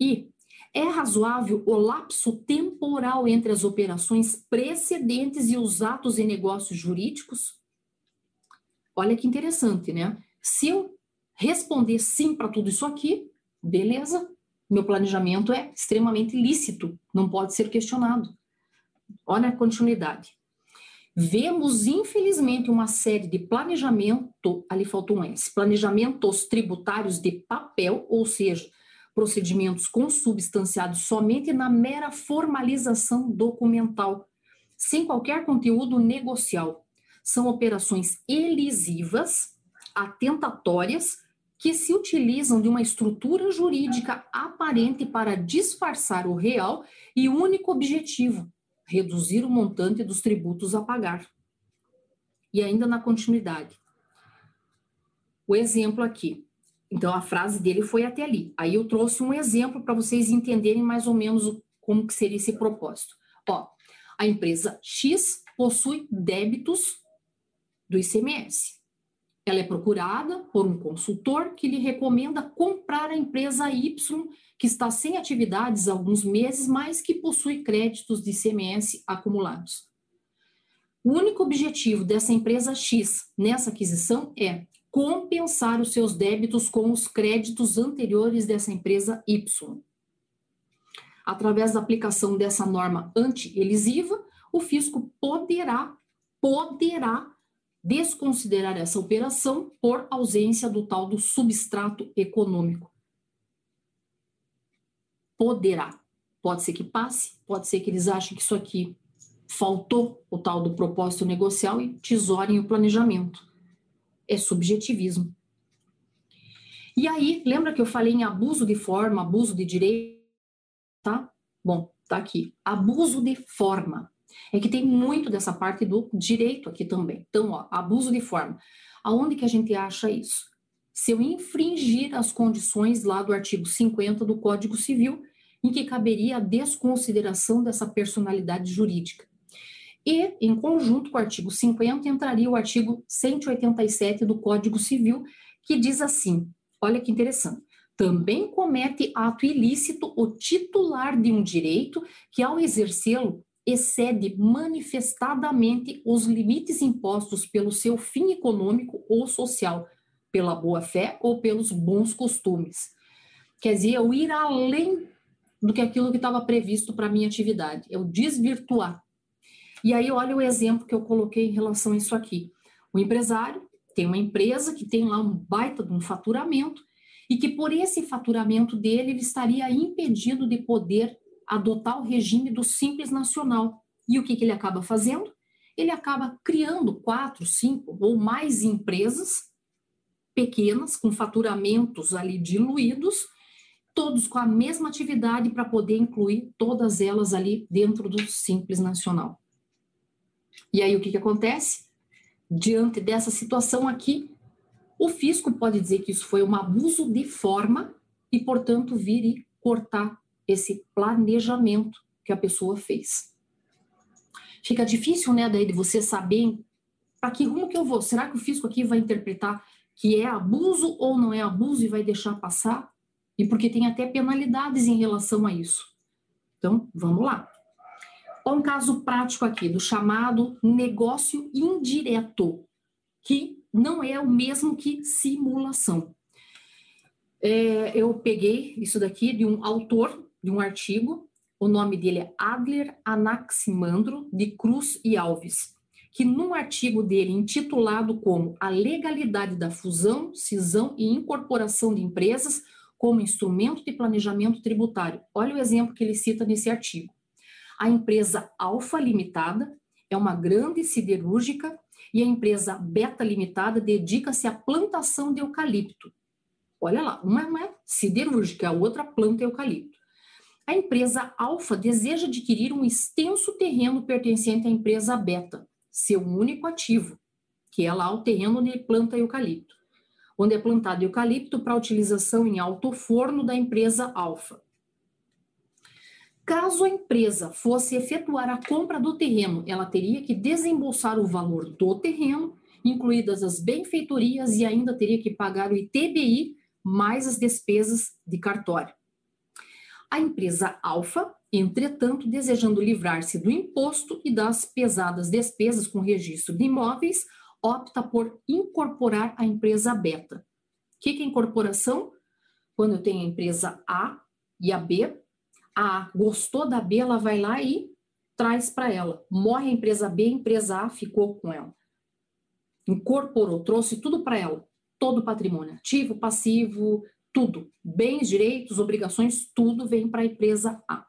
E é razoável o lapso temporal entre as operações precedentes e os atos e negócios jurídicos? Olha que interessante, né? Se eu responder sim para tudo isso aqui, beleza, meu planejamento é extremamente lícito, não pode ser questionado. Olha a continuidade. Vemos, infelizmente, uma série de planejamento, ali faltou um S, planejamentos tributários de papel, ou seja, procedimentos consubstanciados somente na mera formalização documental, sem qualquer conteúdo negocial. São operações elisivas, atentatórias, que se utilizam de uma estrutura jurídica aparente para disfarçar o real e único objetivo, reduzir o montante dos tributos a pagar. E ainda na continuidade. O exemplo aqui. Então, a frase dele foi até ali. Aí eu trouxe um exemplo para vocês entenderem mais ou menos como que seria esse propósito. Ó, a empresa X possui débitos do ICMS. Ela é procurada por um consultor que lhe recomenda comprar a empresa Y, que está sem atividades há alguns meses, mas que possui créditos de ICMS acumulados. O único objetivo dessa empresa X nessa aquisição é compensar os seus débitos com os créditos anteriores dessa empresa Y. Através da aplicação dessa norma anti-elisiva, o fisco poderá, poderá desconsiderar essa operação por ausência do tal do substrato econômico. Poderá. Pode ser que passe, pode ser que eles achem que isso aqui faltou o tal do propósito negocial e tesourem o planejamento é subjetivismo. E aí, lembra que eu falei em abuso de forma, abuso de direito? Tá? Bom, tá aqui. Abuso de forma. É que tem muito dessa parte do direito aqui também. Então, ó, abuso de forma. Aonde que a gente acha isso? Se eu infringir as condições lá do artigo 50 do Código Civil, em que caberia a desconsideração dessa personalidade jurídica. E, em conjunto com o artigo 50, entraria o artigo 187 do Código Civil, que diz assim: olha que interessante. Também comete ato ilícito o titular de um direito que, ao exercê-lo, excede manifestadamente os limites impostos pelo seu fim econômico ou social, pela boa-fé ou pelos bons costumes. Quer dizer, eu ir além do que aquilo que estava previsto para a minha atividade, eu desvirtuar e aí, olha o exemplo que eu coloquei em relação a isso aqui. O empresário tem uma empresa que tem lá um baita de um faturamento e que por esse faturamento dele ele estaria impedido de poder adotar o regime do Simples Nacional. E o que, que ele acaba fazendo? Ele acaba criando quatro, cinco ou mais empresas pequenas, com faturamentos ali diluídos, todos com a mesma atividade para poder incluir todas elas ali dentro do Simples Nacional. E aí o que, que acontece? Diante dessa situação aqui, o fisco pode dizer que isso foi um abuso de forma e, portanto, vir e cortar esse planejamento que a pessoa fez. Fica difícil, né, daí de você saber para que rumo que eu vou. Será que o fisco aqui vai interpretar que é abuso ou não é abuso e vai deixar passar? E porque tem até penalidades em relação a isso. Então, vamos lá um caso prático aqui do chamado negócio indireto, que não é o mesmo que simulação. É, eu peguei isso daqui de um autor de um artigo, o nome dele é Adler Anaximandro de Cruz e Alves. que num artigo dele intitulado como A legalidade da fusão, cisão e incorporação de empresas como instrumento de planejamento tributário. Olha o exemplo que ele cita nesse artigo. A empresa Alfa Limitada é uma grande siderúrgica e a empresa Beta Limitada dedica-se à plantação de eucalipto. Olha lá, uma é siderúrgica, a outra planta eucalipto. A empresa Alfa deseja adquirir um extenso terreno pertencente à empresa Beta, seu único ativo, que é lá o terreno onde planta eucalipto, onde é plantado eucalipto para utilização em alto forno da empresa Alfa. Caso a empresa fosse efetuar a compra do terreno, ela teria que desembolsar o valor do terreno, incluídas as benfeitorias, e ainda teria que pagar o ITBI mais as despesas de cartório. A empresa Alfa, entretanto, desejando livrar-se do imposto e das pesadas despesas com registro de imóveis, opta por incorporar a empresa Beta. O que é incorporação? Quando eu tenho a empresa A e a B, a A gostou da B, ela vai lá e traz para ela. Morre a empresa B, a empresa A ficou com ela. Incorporou, trouxe tudo para ela. Todo o patrimônio, ativo, passivo, tudo. Bens, direitos, obrigações, tudo vem para a empresa A.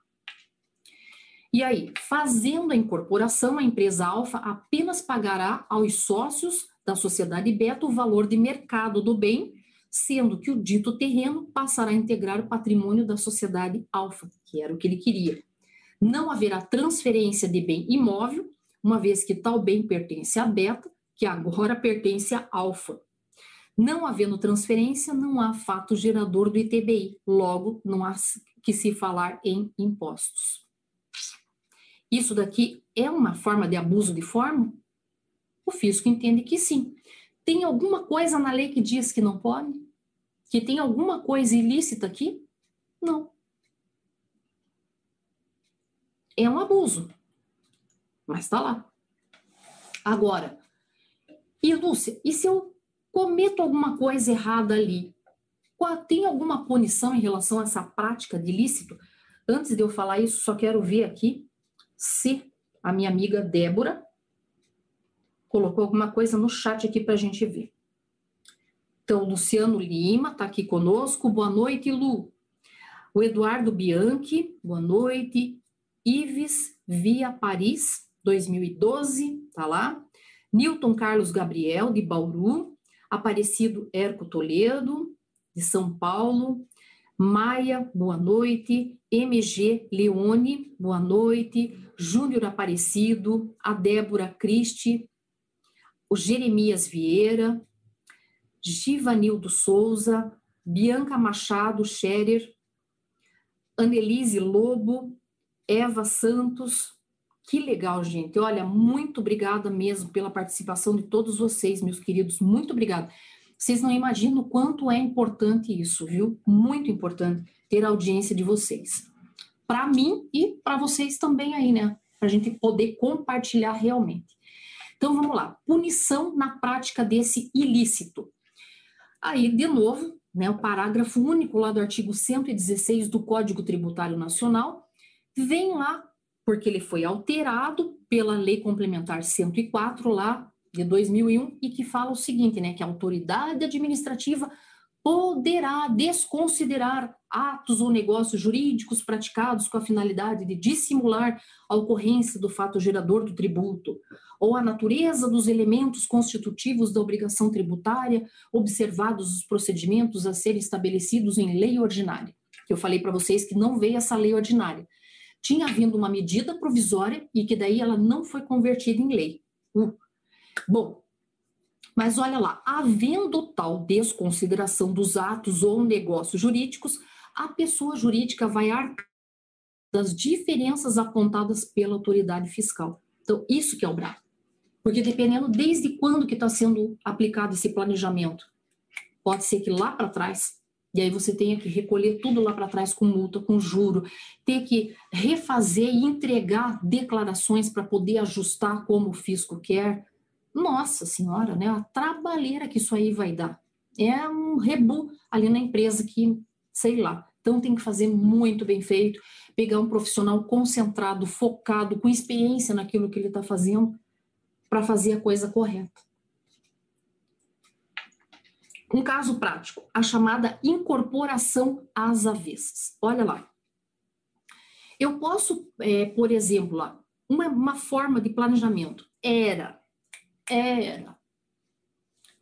E aí, fazendo a incorporação, a empresa Alfa apenas pagará aos sócios da sociedade Beta o valor de mercado do bem sendo que o dito terreno passará a integrar o patrimônio da sociedade alfa, que era o que ele queria. Não haverá transferência de bem imóvel, uma vez que tal bem pertence a beta, que agora pertence a alfa. Não havendo transferência, não há fato gerador do ITBI, logo não há que se falar em impostos. Isso daqui é uma forma de abuso de forma? O fisco entende que sim. Tem alguma coisa na lei que diz que não pode? Que tem alguma coisa ilícita aqui? Não. É um abuso. Mas está lá. Agora, e Lúcia, e se eu cometo alguma coisa errada ali? Tem alguma punição em relação a essa prática de ilícito? Antes de eu falar isso, só quero ver aqui se a minha amiga Débora colocou alguma coisa no chat aqui para a gente ver. Então, Luciano Lima está aqui conosco. Boa noite, Lu. O Eduardo Bianchi, boa noite. Ives Via Paris, 2012, tá lá. Newton Carlos Gabriel, de Bauru. Aparecido Erco Toledo, de São Paulo. Maia, boa noite. MG Leone, boa noite. Júnior Aparecido, a Débora Cristi, o Jeremias Vieira, Givanildo Souza, Bianca Machado Scherer, Annelise Lobo, Eva Santos. Que legal, gente. Olha, muito obrigada mesmo pela participação de todos vocês, meus queridos. Muito obrigada. Vocês não imaginam o quanto é importante isso, viu? Muito importante ter a audiência de vocês. Para mim e para vocês também aí, né? Para a gente poder compartilhar realmente. Então vamos lá, punição na prática desse ilícito. Aí, de novo, né, o parágrafo único lá do artigo 116 do Código Tributário Nacional vem lá porque ele foi alterado pela Lei Complementar 104 lá de 2001 e que fala o seguinte, né, que a autoridade administrativa poderá desconsiderar atos ou negócios jurídicos praticados com a finalidade de dissimular a ocorrência do fato gerador do tributo, ou a natureza dos elementos constitutivos da obrigação tributária, observados os procedimentos a serem estabelecidos em lei ordinária. Eu falei para vocês que não veio essa lei ordinária. Tinha havido uma medida provisória e que daí ela não foi convertida em lei. Uh. Bom, mas olha lá, havendo tal desconsideração dos atos ou negócios jurídicos, a pessoa jurídica vai arcar das diferenças apontadas pela autoridade fiscal. Então, isso que é o bravo. Porque dependendo desde quando que está sendo aplicado esse planejamento, pode ser que lá para trás, e aí você tenha que recolher tudo lá para trás com multa, com juro, ter que refazer e entregar declarações para poder ajustar como o fisco quer, nossa senhora, né? A trabalheira que isso aí vai dar. É um rebu ali na empresa que, sei lá. Então tem que fazer muito bem feito, pegar um profissional concentrado, focado, com experiência naquilo que ele está fazendo. para fazer a coisa correta. Um caso prático, a chamada incorporação às avessas. Olha lá. Eu posso, é, por exemplo, uma, uma forma de planejamento era, era,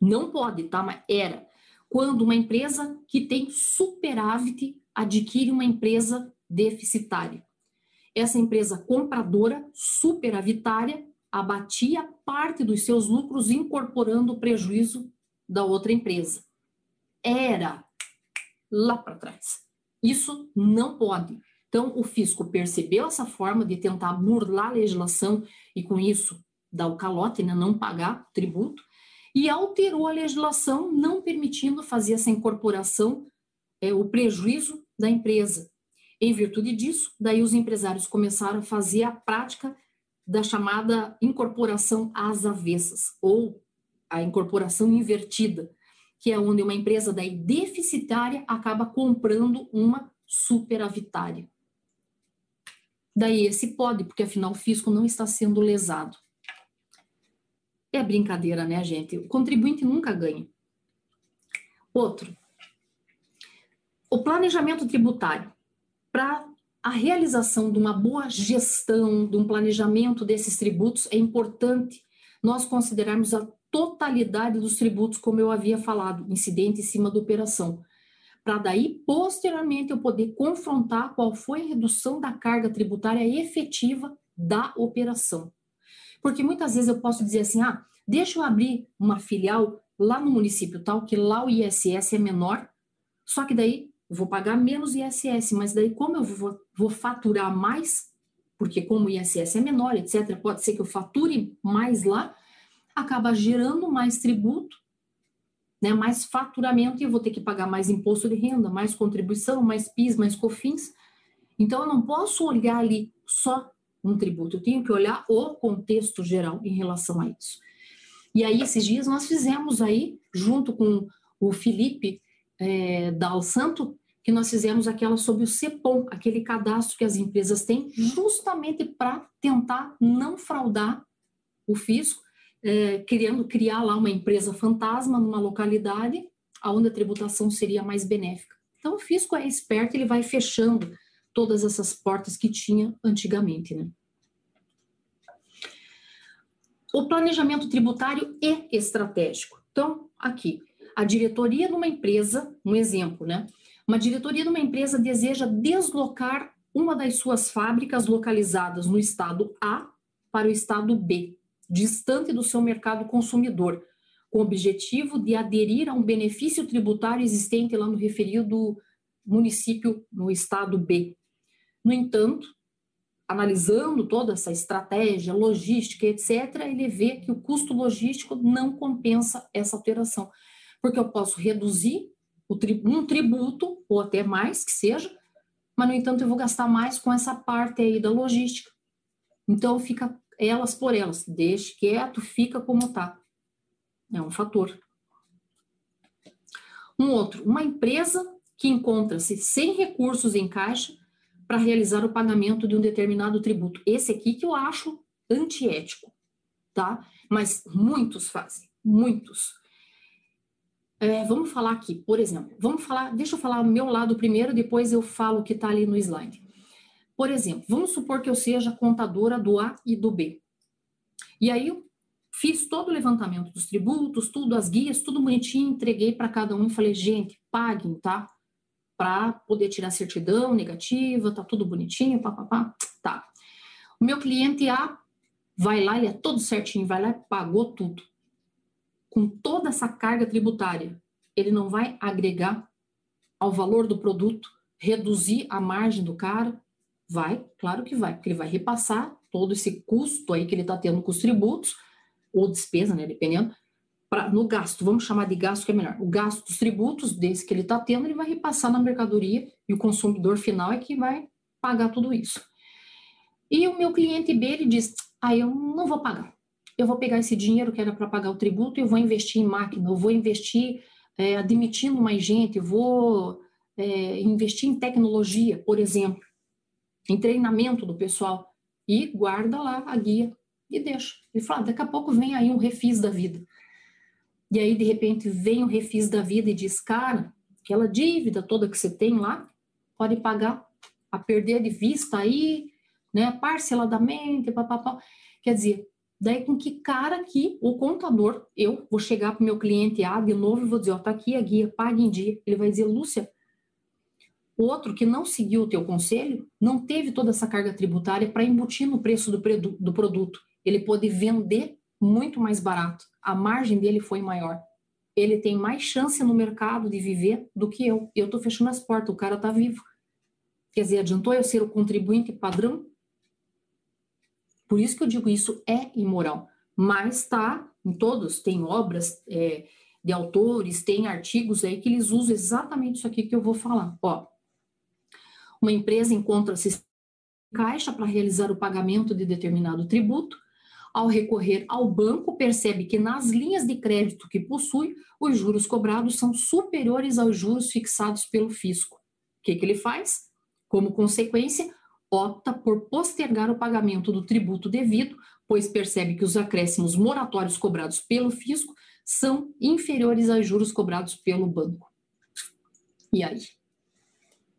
não pode, tá? Mas era quando uma empresa que tem superávit adquire uma empresa deficitária. Essa empresa compradora superavitária abatia parte dos seus lucros incorporando o prejuízo da outra empresa. Era lá para trás. Isso não pode. Então, o fisco percebeu essa forma de tentar burlar a legislação e, com isso, dar o calote, né, não pagar tributo, e alterou a legislação, não permitindo fazer essa incorporação, é, o prejuízo da empresa. Em virtude disso, daí os empresários começaram a fazer a prática da chamada incorporação às avessas, ou a incorporação invertida, que é onde uma empresa daí deficitária acaba comprando uma superavitária. Daí esse pode, porque afinal o fisco não está sendo lesado. É brincadeira, né, gente? O contribuinte nunca ganha. Outro. O planejamento tributário. Para a realização de uma boa gestão, de um planejamento desses tributos, é importante nós considerarmos a totalidade dos tributos, como eu havia falado, incidente em cima da operação, para daí, posteriormente, eu poder confrontar qual foi a redução da carga tributária efetiva da operação. Porque muitas vezes eu posso dizer assim, ah, deixa eu abrir uma filial lá no município tal, que lá o ISS é menor, só que daí eu vou pagar menos ISS, mas daí como eu vou, vou faturar mais, porque como o ISS é menor, etc., pode ser que eu fature mais lá, acaba gerando mais tributo, né, mais faturamento e eu vou ter que pagar mais imposto de renda, mais contribuição, mais PIS, mais COFINS. Então, eu não posso olhar ali só um tributo, eu tenho que olhar o contexto geral em relação a isso. E aí, esses dias, nós fizemos aí, junto com o Felipe é, Dal Santo, que nós fizemos aquela sobre o CEPOM, aquele cadastro que as empresas têm, justamente para tentar não fraudar o fisco é, querendo criar lá uma empresa fantasma numa localidade onde a tributação seria mais benéfica. Então, o fisco é esperto, ele vai fechando todas essas portas que tinha antigamente, né? O planejamento tributário é estratégico. Então, aqui, a diretoria de uma empresa, um exemplo, né? Uma diretoria de uma empresa deseja deslocar uma das suas fábricas localizadas no estado A para o estado B distante do seu mercado consumidor, com o objetivo de aderir a um benefício tributário existente lá no referido município no estado B. No entanto, analisando toda essa estratégia, logística, etc., ele vê que o custo logístico não compensa essa alteração, porque eu posso reduzir um tributo, ou até mais que seja, mas, no entanto, eu vou gastar mais com essa parte aí da logística. Então, fica elas por elas. Deixe quieto, fica como está. É um fator. Um outro, uma empresa que encontra-se sem recursos em caixa para realizar o pagamento de um determinado tributo. Esse aqui que eu acho antiético, tá? Mas muitos fazem, muitos. É, vamos falar aqui, por exemplo, vamos falar, deixa eu falar o meu lado primeiro, depois eu falo o que está ali no slide. Por exemplo, vamos supor que eu seja contadora do A e do B. E aí eu fiz todo o levantamento dos tributos, tudo, as guias, tudo bonitinho, entreguei para cada um e falei, gente, paguem, tá? Para poder tirar certidão negativa, tá tudo bonitinho, papapá, tá. O meu cliente A vai lá, ele é todo certinho, vai lá e pagou tudo. Com toda essa carga tributária, ele não vai agregar ao valor do produto, reduzir a margem do cara, Vai, claro que vai, porque ele vai repassar todo esse custo aí que ele está tendo com os tributos, ou despesa, né, dependendo, pra, no gasto, vamos chamar de gasto que é melhor. O gasto dos tributos desse que ele está tendo, ele vai repassar na mercadoria e o consumidor final é que vai pagar tudo isso. E o meu cliente B, ele diz, ah, eu não vou pagar. Eu vou pegar esse dinheiro que era para pagar o tributo e eu vou investir em máquina, eu vou investir é, admitindo mais gente, eu vou é, investir em tecnologia, por exemplo em treinamento do pessoal e guarda lá a guia e deixa. Ele fala, ah, daqui a pouco vem aí um refis da vida. E aí, de repente, vem o refis da vida e diz, cara, aquela dívida toda que você tem lá, pode pagar a perder de vista aí, né, parceladamente, papapá. Quer dizer, daí com que cara que o contador, eu vou chegar para o meu cliente A de novo e vou dizer, ó, tá aqui a guia, pague em dia. Ele vai dizer, Lúcia, outro que não seguiu o teu conselho, não teve toda essa carga tributária para embutir no preço do, do produto. Ele pôde vender muito mais barato. A margem dele foi maior. Ele tem mais chance no mercado de viver do que eu. Eu estou fechando as portas, o cara está vivo. Quer dizer, adiantou eu ser o contribuinte padrão? Por isso que eu digo isso é imoral. Mas tá em todos, tem obras é, de autores, tem artigos aí que eles usam exatamente isso aqui que eu vou falar. Ó, uma empresa encontra-se caixa para realizar o pagamento de determinado tributo, ao recorrer ao banco, percebe que nas linhas de crédito que possui, os juros cobrados são superiores aos juros fixados pelo fisco. O que, que ele faz? Como consequência, opta por postergar o pagamento do tributo devido, pois percebe que os acréscimos moratórios cobrados pelo fisco são inferiores aos juros cobrados pelo banco. E aí?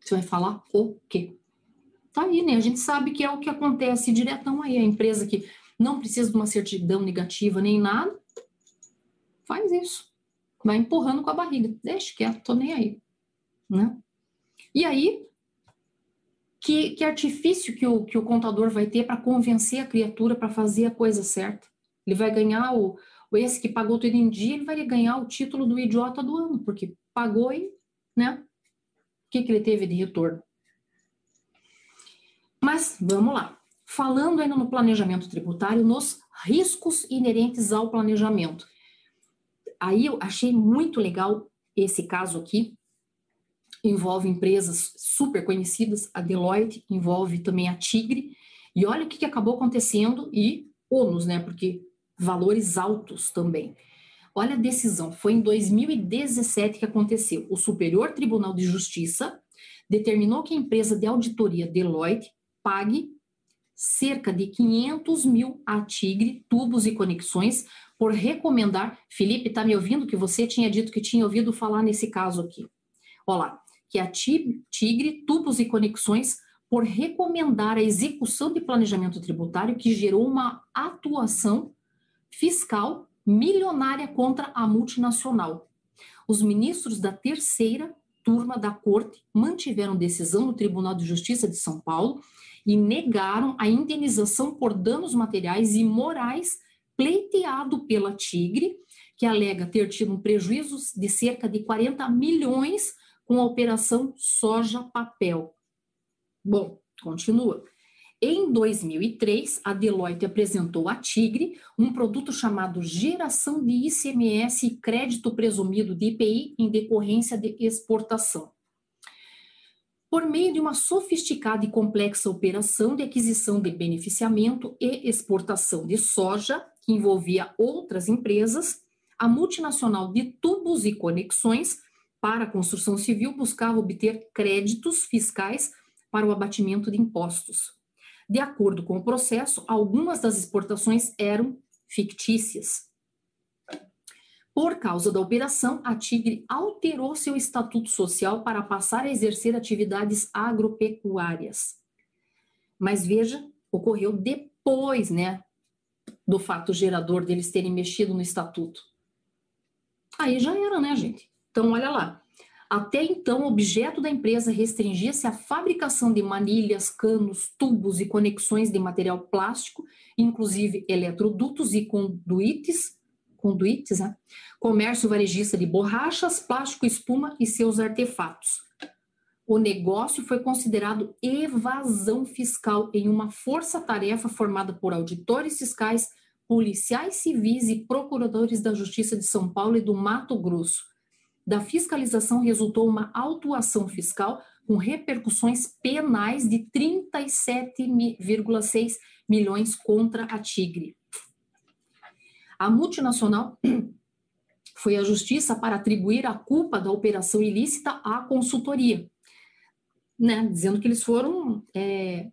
Você vai falar o quê? Tá aí, né? A gente sabe que é o que acontece diretão aí. A empresa que não precisa de uma certidão negativa nem nada, faz isso. Vai empurrando com a barriga. Deixa quieto, tô nem aí. Né? E aí, que, que artifício que o, que o contador vai ter para convencer a criatura para fazer a coisa certa? Ele vai ganhar o, o esse que pagou tudo em dia, ele vai ganhar o título do idiota do ano, porque pagou e, né? Que, que ele teve de retorno? Mas vamos lá. Falando ainda no planejamento tributário, nos riscos inerentes ao planejamento. Aí eu achei muito legal esse caso aqui. Envolve empresas super conhecidas, a Deloitte, envolve também a Tigre. E olha o que, que acabou acontecendo e ônus, né? Porque valores altos também. Olha a decisão, foi em 2017 que aconteceu. O Superior Tribunal de Justiça determinou que a empresa de auditoria Deloitte pague cerca de 500 mil a Tigre, tubos e conexões, por recomendar. Felipe, está me ouvindo? Que você tinha dito que tinha ouvido falar nesse caso aqui. Olha lá, que a Tigre, tubos e conexões, por recomendar a execução de planejamento tributário que gerou uma atuação fiscal milionária contra a multinacional. Os ministros da terceira turma da corte mantiveram decisão no Tribunal de Justiça de São Paulo e negaram a indenização por danos materiais e morais pleiteado pela Tigre, que alega ter tido um prejuízo de cerca de 40 milhões com a operação soja-papel. Bom, continua. Em 2003, a Deloitte apresentou à Tigre um produto chamado Geração de ICMS e Crédito Presumido de IPI em decorrência de exportação por meio de uma sofisticada e complexa operação de aquisição de beneficiamento e exportação de soja, que envolvia outras empresas, a multinacional de tubos e conexões para a construção civil buscava obter créditos fiscais para o abatimento de impostos. De acordo com o processo, algumas das exportações eram fictícias. Por causa da operação, a Tigre alterou seu estatuto social para passar a exercer atividades agropecuárias. Mas veja, ocorreu depois, né, do fato gerador deles terem mexido no estatuto. Aí já era, né, gente? Então, olha lá. Até então, o objeto da empresa restringia-se à fabricação de manilhas, canos, tubos e conexões de material plástico, inclusive eletrodutos e conduítes, conduítes, né? comércio varejista de borrachas, plástico, espuma e seus artefatos. O negócio foi considerado evasão fiscal em uma força-tarefa formada por auditores fiscais, policiais civis e procuradores da Justiça de São Paulo e do Mato Grosso. Da fiscalização resultou uma autuação fiscal com repercussões penais de 37,6 milhões contra a Tigre. A multinacional foi à justiça para atribuir a culpa da operação ilícita à consultoria, né, dizendo que eles foram é,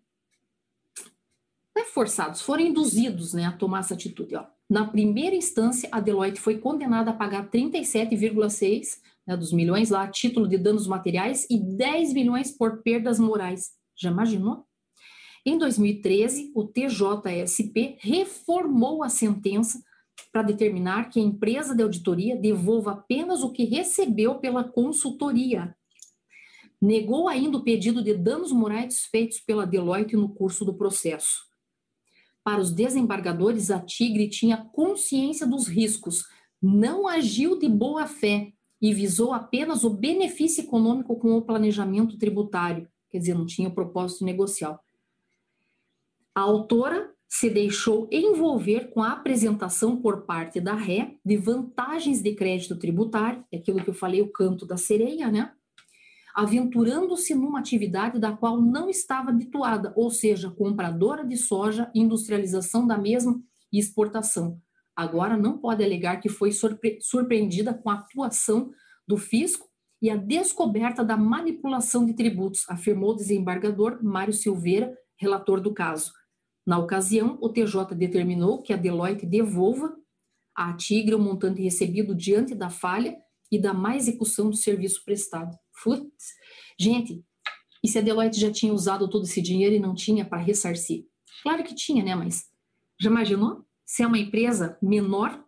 forçados, foram induzidos né, a tomar essa atitude. Ó. Na primeira instância, a Deloitte foi condenada a pagar 37,6 né, dos milhões lá a título de danos materiais e 10 milhões por perdas morais. Já imaginou? Em 2013, o TJSP reformou a sentença para determinar que a empresa de auditoria devolva apenas o que recebeu pela consultoria. Negou ainda o pedido de danos morais feitos pela Deloitte no curso do processo. Para os desembargadores, a Tigre tinha consciência dos riscos, não agiu de boa fé e visou apenas o benefício econômico com o planejamento tributário, quer dizer, não tinha propósito negocial. A autora se deixou envolver com a apresentação por parte da ré de vantagens de crédito tributário, é aquilo que eu falei, o canto da sereia, né? Aventurando-se numa atividade da qual não estava habituada, ou seja, compradora de soja, industrialização da mesma e exportação. Agora não pode alegar que foi surpre surpreendida com a atuação do fisco e a descoberta da manipulação de tributos, afirmou o desembargador Mário Silveira, relator do caso. Na ocasião, o TJ determinou que a Deloitte devolva à Tigre o montante recebido diante da falha e da má execução do serviço prestado. Putz. Gente, e se a Deloitte já tinha usado todo esse dinheiro e não tinha para ressarcir? Claro que tinha, né? Mas já imaginou? Se é uma empresa menor,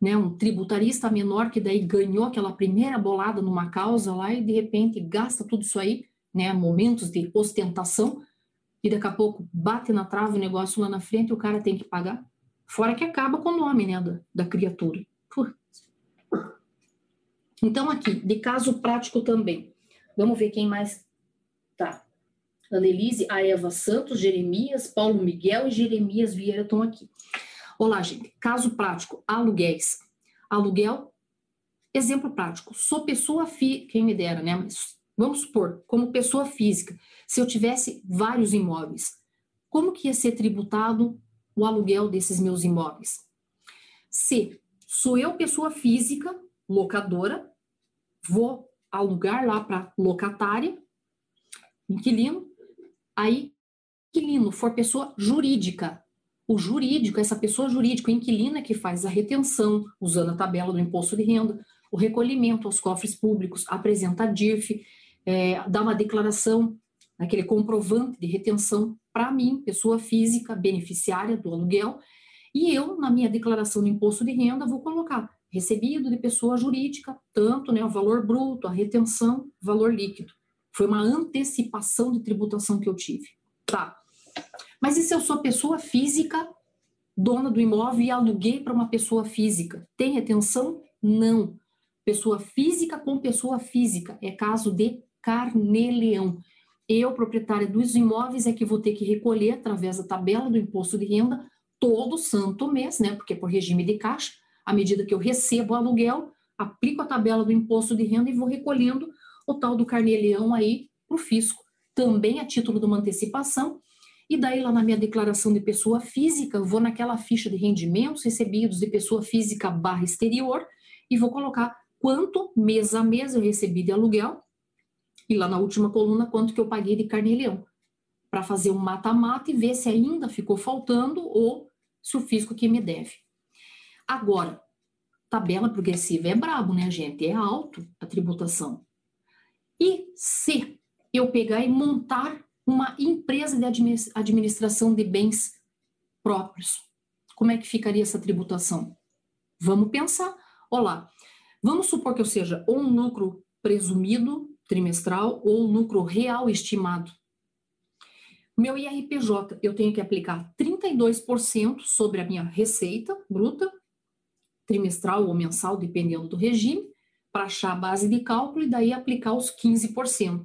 né, um tributarista menor que daí ganhou aquela primeira bolada numa causa lá e de repente gasta tudo isso aí, né, momentos de ostentação, e daqui a pouco bate na trave o negócio lá na frente e o cara tem que pagar. Fora que acaba com o nome né, da, da criatura. Então, aqui, de caso prático também. Vamos ver quem mais tá. Annelise, a Eva Santos, Jeremias, Paulo Miguel e Jeremias Vieira estão aqui. Olá, gente. Caso prático, aluguéis. Aluguel, exemplo prático. Sou pessoa fi, quem me dera, né? Mas vamos supor, como pessoa física, se eu tivesse vários imóveis, como que ia ser tributado o aluguel desses meus imóveis? Se sou eu pessoa física, locadora, vou alugar lá para locatária, inquilino, aí inquilino for pessoa jurídica, o jurídico, essa pessoa jurídica, o inquilino é que faz a retenção, usando a tabela do imposto de renda, o recolhimento aos cofres públicos, apresenta a DIRF, é, dá uma declaração, aquele comprovante de retenção para mim, pessoa física, beneficiária do aluguel, e eu, na minha declaração do imposto de renda, vou colocar recebido de pessoa jurídica, tanto né, o valor bruto, a retenção, valor líquido. Foi uma antecipação de tributação que eu tive. Tá. Mas e se eu sou pessoa física, dona do imóvel e aluguei para uma pessoa física? Tem retenção? Não. Pessoa física com pessoa física. É caso de carnê-leão. Eu, proprietária dos imóveis, é que vou ter que recolher através da tabela do imposto de renda todo santo mês, né? Porque é por regime de caixa, à medida que eu recebo o aluguel, aplico a tabela do imposto de renda e vou recolhendo o tal do carnê-leão aí para o fisco, também a título de uma antecipação. E daí, lá na minha declaração de pessoa física, vou naquela ficha de rendimentos recebidos de pessoa física barra exterior e vou colocar quanto mês a mês eu recebi de aluguel e lá na última coluna quanto que eu paguei de carnê-leão, para fazer um mata-mata e ver se ainda ficou faltando ou se o fisco que me deve. Agora, tabela progressiva é brabo, né, gente? É alto a tributação. E se eu pegar e montar uma empresa de administração de bens próprios, como é que ficaria essa tributação? Vamos pensar. Olá, vamos supor que eu seja ou um lucro presumido trimestral ou um lucro real estimado. Meu IRPJ, eu tenho que aplicar 32% sobre a minha receita bruta trimestral ou mensal, dependendo do regime, para achar a base de cálculo e daí aplicar os 15%.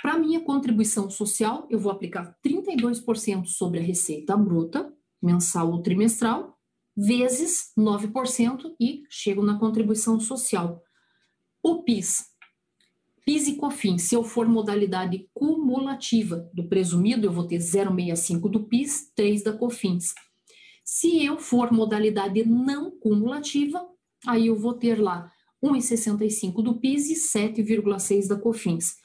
Para minha contribuição social, eu vou aplicar 32% sobre a receita bruta, mensal ou trimestral, vezes 9% e chego na contribuição social. O PIS, PIS e COFINS, se eu for modalidade cumulativa do presumido, eu vou ter 0,65 do PIS, 3 da COFINS. Se eu for modalidade não cumulativa, aí eu vou ter lá 1,65 do PIS e 7,6 da COFINS.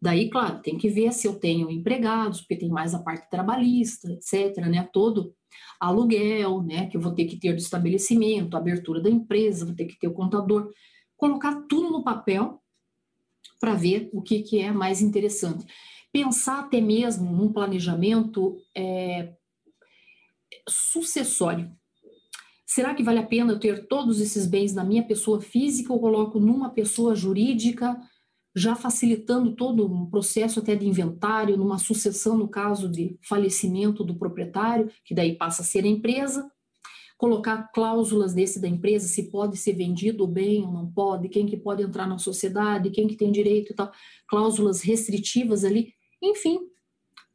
Daí, claro, tem que ver se eu tenho empregados, porque tem mais a parte trabalhista, etc., né? Todo aluguel, né? Que eu vou ter que ter do estabelecimento, abertura da empresa, vou ter que ter o contador. Colocar tudo no papel para ver o que, que é mais interessante. Pensar até mesmo num planejamento é, sucessório. Será que vale a pena eu ter todos esses bens na minha pessoa física ou coloco numa pessoa jurídica? já facilitando todo um processo até de inventário, numa sucessão no caso de falecimento do proprietário, que daí passa a ser a empresa, colocar cláusulas desse da empresa, se pode ser vendido bem ou não pode, quem que pode entrar na sociedade, quem que tem direito e tal, cláusulas restritivas ali, enfim,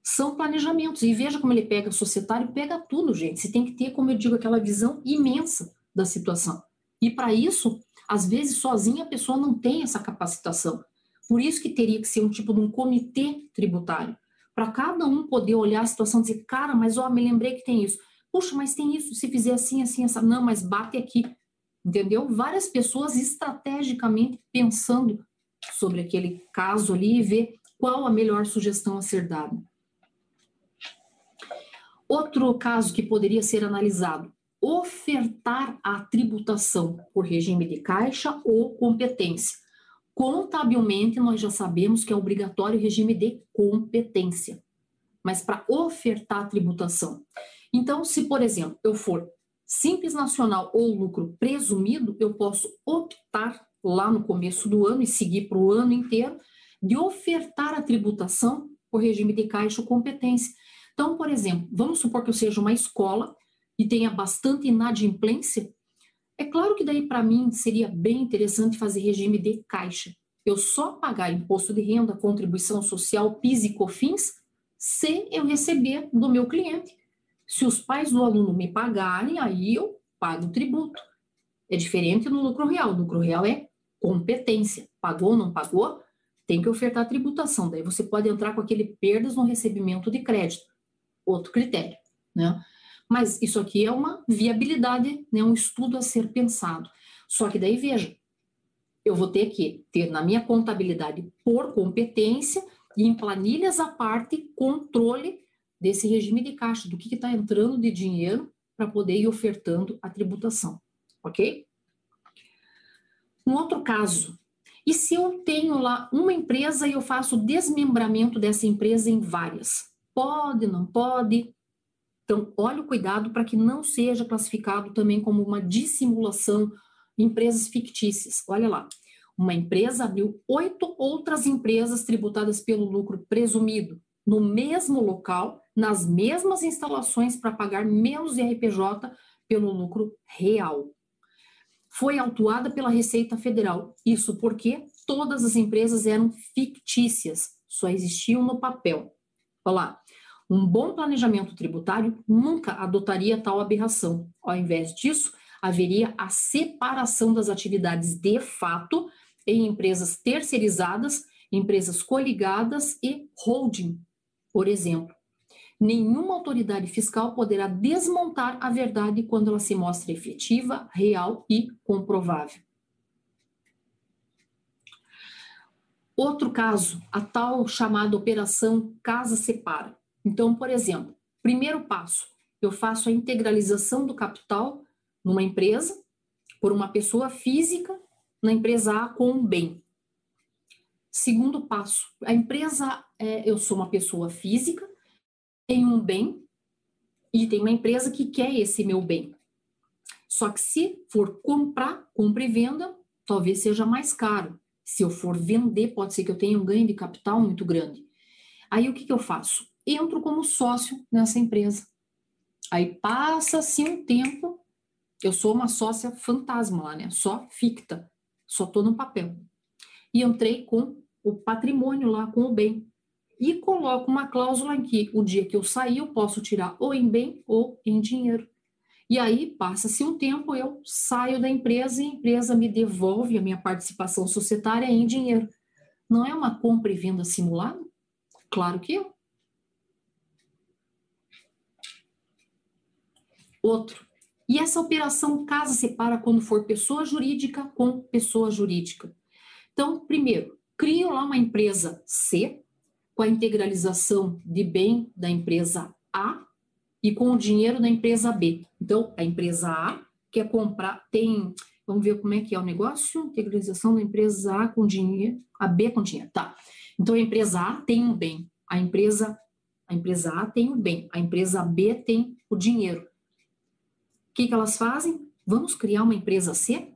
são planejamentos. E veja como ele pega o societário, pega tudo, gente. Você tem que ter, como eu digo, aquela visão imensa da situação. E para isso, às vezes, sozinha a pessoa não tem essa capacitação. Por isso que teria que ser um tipo de um comitê tributário, para cada um poder olhar a situação e dizer, cara, mas ó, me lembrei que tem isso. Puxa, mas tem isso, se fizer assim, assim, essa. Não, mas bate aqui. Entendeu? Várias pessoas estrategicamente pensando sobre aquele caso ali e ver qual a melhor sugestão a ser dada. Outro caso que poderia ser analisado: ofertar a tributação por regime de caixa ou competência. Contabilmente, nós já sabemos que é obrigatório o regime de competência, mas para ofertar a tributação. Então, se, por exemplo, eu for simples nacional ou lucro presumido, eu posso optar lá no começo do ano e seguir para o ano inteiro de ofertar a tributação por regime de caixa ou competência. Então, por exemplo, vamos supor que eu seja uma escola e tenha bastante inadimplência, é claro que daí para mim seria bem interessante fazer regime de caixa. Eu só pagar imposto de renda, contribuição social, PIS e COFINS, se eu receber do meu cliente. Se os pais do aluno me pagarem, aí eu pago o tributo. É diferente no lucro real. O lucro real é competência. Pagou ou não pagou, tem que ofertar tributação. Daí você pode entrar com aquele perdas no recebimento de crédito. Outro critério, né? Mas isso aqui é uma viabilidade, né, um estudo a ser pensado. Só que daí, veja, eu vou ter que ter na minha contabilidade por competência e em planilhas à parte controle desse regime de caixa, do que está entrando de dinheiro para poder ir ofertando a tributação, ok? Um outro caso, e se eu tenho lá uma empresa e eu faço desmembramento dessa empresa em várias? Pode, não pode? Então, olha o cuidado para que não seja classificado também como uma dissimulação, empresas fictícias. Olha lá, uma empresa abriu oito outras empresas tributadas pelo lucro presumido no mesmo local, nas mesmas instalações para pagar menos IRPJ pelo lucro real. Foi autuada pela Receita Federal. Isso porque todas as empresas eram fictícias, só existiam no papel. Olha lá, um bom planejamento tributário nunca adotaria tal aberração. Ao invés disso, haveria a separação das atividades de fato em empresas terceirizadas, empresas coligadas e holding, por exemplo. Nenhuma autoridade fiscal poderá desmontar a verdade quando ela se mostra efetiva, real e comprovável. Outro caso, a tal chamada operação casa separa. Então, por exemplo, primeiro passo, eu faço a integralização do capital numa empresa por uma pessoa física na empresa A com um bem. Segundo passo, a empresa, é, eu sou uma pessoa física, tenho um bem e tem uma empresa que quer esse meu bem. Só que se for comprar, compra e venda, talvez seja mais caro. Se eu for vender, pode ser que eu tenha um ganho de capital muito grande. Aí o que, que eu faço? Entro como sócio nessa empresa. Aí passa-se um tempo, eu sou uma sócia fantasma lá, né? Só ficta, só estou no papel. E entrei com o patrimônio lá, com o bem. E coloco uma cláusula em que o dia que eu sair, eu posso tirar ou em bem ou em dinheiro. E aí, passa-se um tempo, eu saio da empresa e a empresa me devolve a minha participação societária em dinheiro. Não é uma compra e venda simulada? Claro que é. Outro. E essa operação casa separa quando for pessoa jurídica com pessoa jurídica. Então, primeiro, crio lá uma empresa C, com a integralização de bem da empresa A e com o dinheiro da empresa B. Então, a empresa A quer comprar, tem, vamos ver como é que é o negócio, integralização da empresa A com dinheiro, a B com dinheiro, tá. Então, a empresa A tem um bem, a empresa, a empresa A tem o um bem, a empresa B tem o dinheiro. Que, que elas fazem? Vamos criar uma empresa C?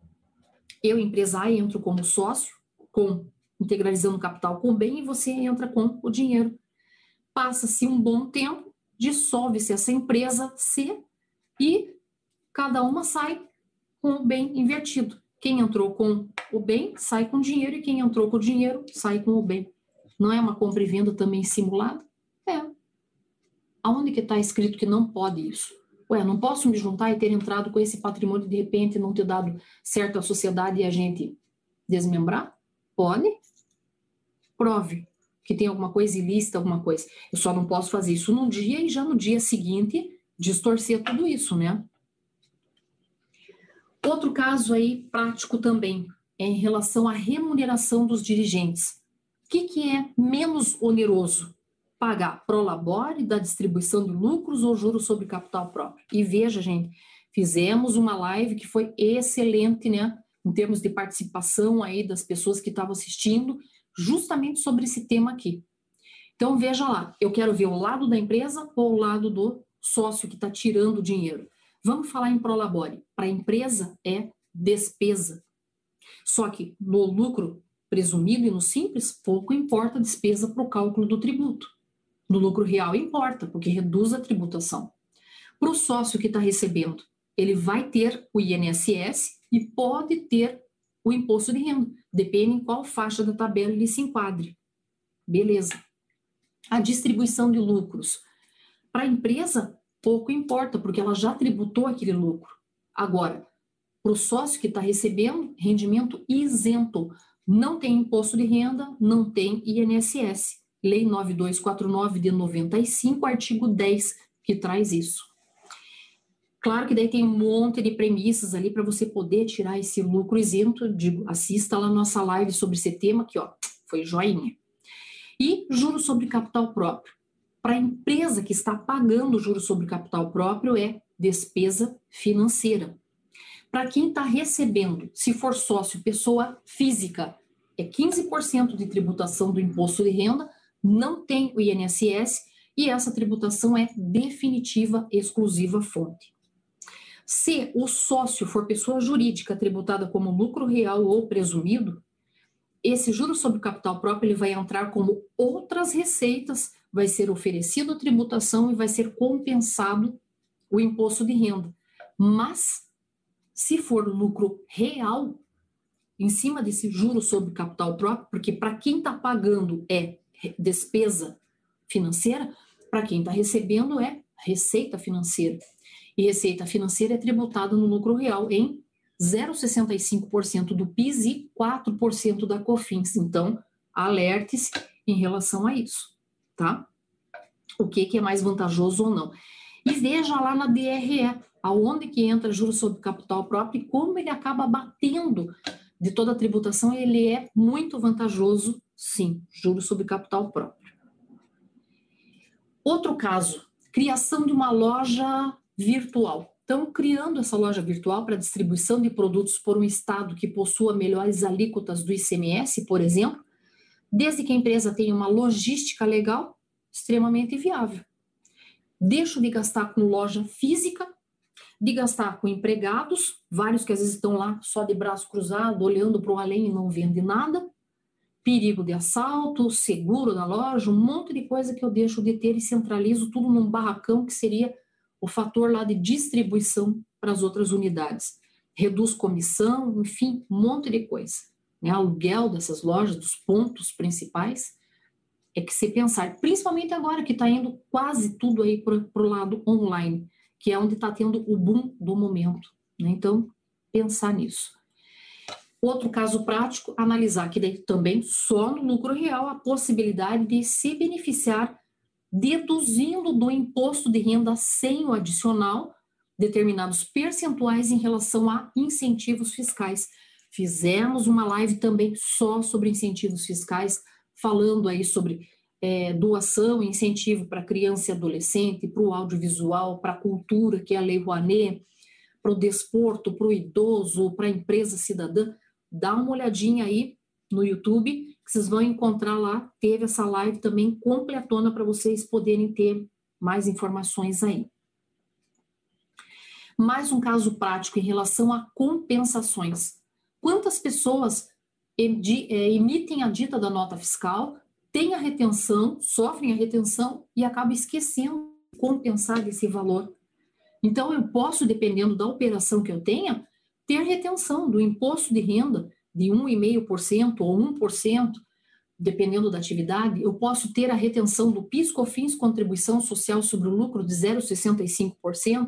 Eu, empresa A, entro como sócio, com integralizando o capital com o bem, e você entra com o dinheiro. Passa-se um bom tempo, dissolve-se essa empresa C e cada uma sai com o bem invertido. Quem entrou com o bem sai com o dinheiro e quem entrou com o dinheiro sai com o bem. Não é uma compra e venda também simulada? É. Aonde que está escrito que não pode isso? Ué, não posso me juntar e ter entrado com esse patrimônio de repente não ter dado certo à sociedade e a gente desmembrar? Pode. Prove que tem alguma coisa ilícita, alguma coisa. Eu só não posso fazer isso num dia e já no dia seguinte distorcer tudo isso, né? Outro caso aí prático também é em relação à remuneração dos dirigentes. O que, que é menos oneroso? Pagar prolabore da distribuição de lucros ou juros sobre capital próprio? E veja, gente, fizemos uma live que foi excelente, né? Em termos de participação aí das pessoas que estavam assistindo, justamente sobre esse tema aqui. Então, veja lá, eu quero ver o lado da empresa ou o lado do sócio que está tirando o dinheiro. Vamos falar em prolabore. Para a empresa é despesa. Só que no lucro presumido e no simples, pouco importa a despesa para o cálculo do tributo. No lucro real importa, porque reduz a tributação. Para o sócio que está recebendo, ele vai ter o INSS e pode ter o imposto de renda, depende em qual faixa da tabela ele se enquadre. Beleza. A distribuição de lucros. Para a empresa, pouco importa, porque ela já tributou aquele lucro. Agora, para o sócio que está recebendo, rendimento isento. Não tem imposto de renda, não tem INSS. Lei 9249 de 95, artigo 10, que traz isso. Claro que daí tem um monte de premissas ali para você poder tirar esse lucro isento. Digo, assista lá nossa live sobre esse tema, que ó, foi joinha. E juros sobre capital próprio para a empresa que está pagando juros sobre capital próprio é despesa financeira. Para quem está recebendo, se for sócio, pessoa física, é 15% de tributação do imposto de renda, não tem o INSS e essa tributação é definitiva, exclusiva fonte. Se o sócio for pessoa jurídica tributada como lucro real ou presumido, esse juro sobre capital próprio ele vai entrar como outras receitas vai ser oferecido tributação e vai ser compensado o imposto de renda. Mas, se for lucro real, em cima desse juro sobre capital próprio, porque para quem está pagando é despesa financeira, para quem está recebendo é receita financeira. E receita financeira é tributada no lucro real em 0,65% do PIS e 4% da COFINS. Então, alerte-se em relação a isso tá? O que, que é mais vantajoso ou não. E veja lá na DRE, aonde que entra juros sobre capital próprio e como ele acaba batendo de toda a tributação, ele é muito vantajoso, sim, juros sobre capital próprio. Outro caso, criação de uma loja virtual. Então, criando essa loja virtual para distribuição de produtos por um estado que possua melhores alíquotas do ICMS, por exemplo, desde que a empresa tenha uma logística legal, extremamente viável. Deixo de gastar com loja física, de gastar com empregados, vários que às vezes estão lá só de braço cruzado, olhando para o além e não vende nada, perigo de assalto, seguro da loja, um monte de coisa que eu deixo de ter e centralizo tudo num barracão que seria o fator lá de distribuição para as outras unidades. Reduz comissão, enfim, um monte de coisa né, aluguel dessas lojas, dos pontos principais, é que se pensar, principalmente agora que está indo quase tudo aí para o lado online, que é onde está tendo o boom do momento. Né? Então, pensar nisso. Outro caso prático, analisar que também só no lucro real a possibilidade de se beneficiar deduzindo do imposto de renda sem o adicional determinados percentuais em relação a incentivos fiscais Fizemos uma live também só sobre incentivos fiscais, falando aí sobre é, doação incentivo para criança e adolescente, para o audiovisual, para a cultura, que é a Lei Rouanet, para o desporto, para o idoso, para a empresa cidadã. Dá uma olhadinha aí no YouTube, que vocês vão encontrar lá. Teve essa live também completona para vocês poderem ter mais informações aí. Mais um caso prático em relação a compensações. Quantas pessoas é, emitem a dita da nota fiscal, têm a retenção, sofrem a retenção e acabam esquecendo de compensar esse valor? Então, eu posso, dependendo da operação que eu tenha, ter retenção do imposto de renda de 1,5% ou 1%, dependendo da atividade, eu posso ter a retenção do PIS, COFINS, contribuição social sobre o lucro de 0,65%,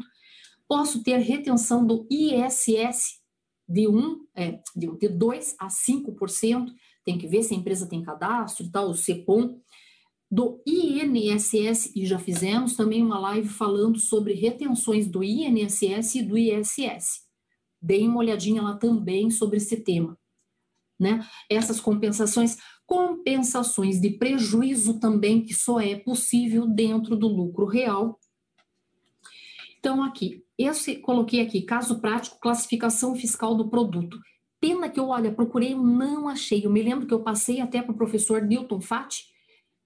posso ter retenção do ISS de 1, é, de 2 a 5%, tem que ver se a empresa tem cadastro e tal, o CEPOM, do INSS, e já fizemos também uma live falando sobre retenções do INSS e do ISS. Deem uma olhadinha lá também sobre esse tema. Né? Essas compensações, compensações de prejuízo também, que só é possível dentro do lucro real. Então, aqui, eu coloquei aqui, caso prático, classificação fiscal do produto. Pena que eu, olha, procurei, não achei. Eu me lembro que eu passei até para o professor Newton Fati,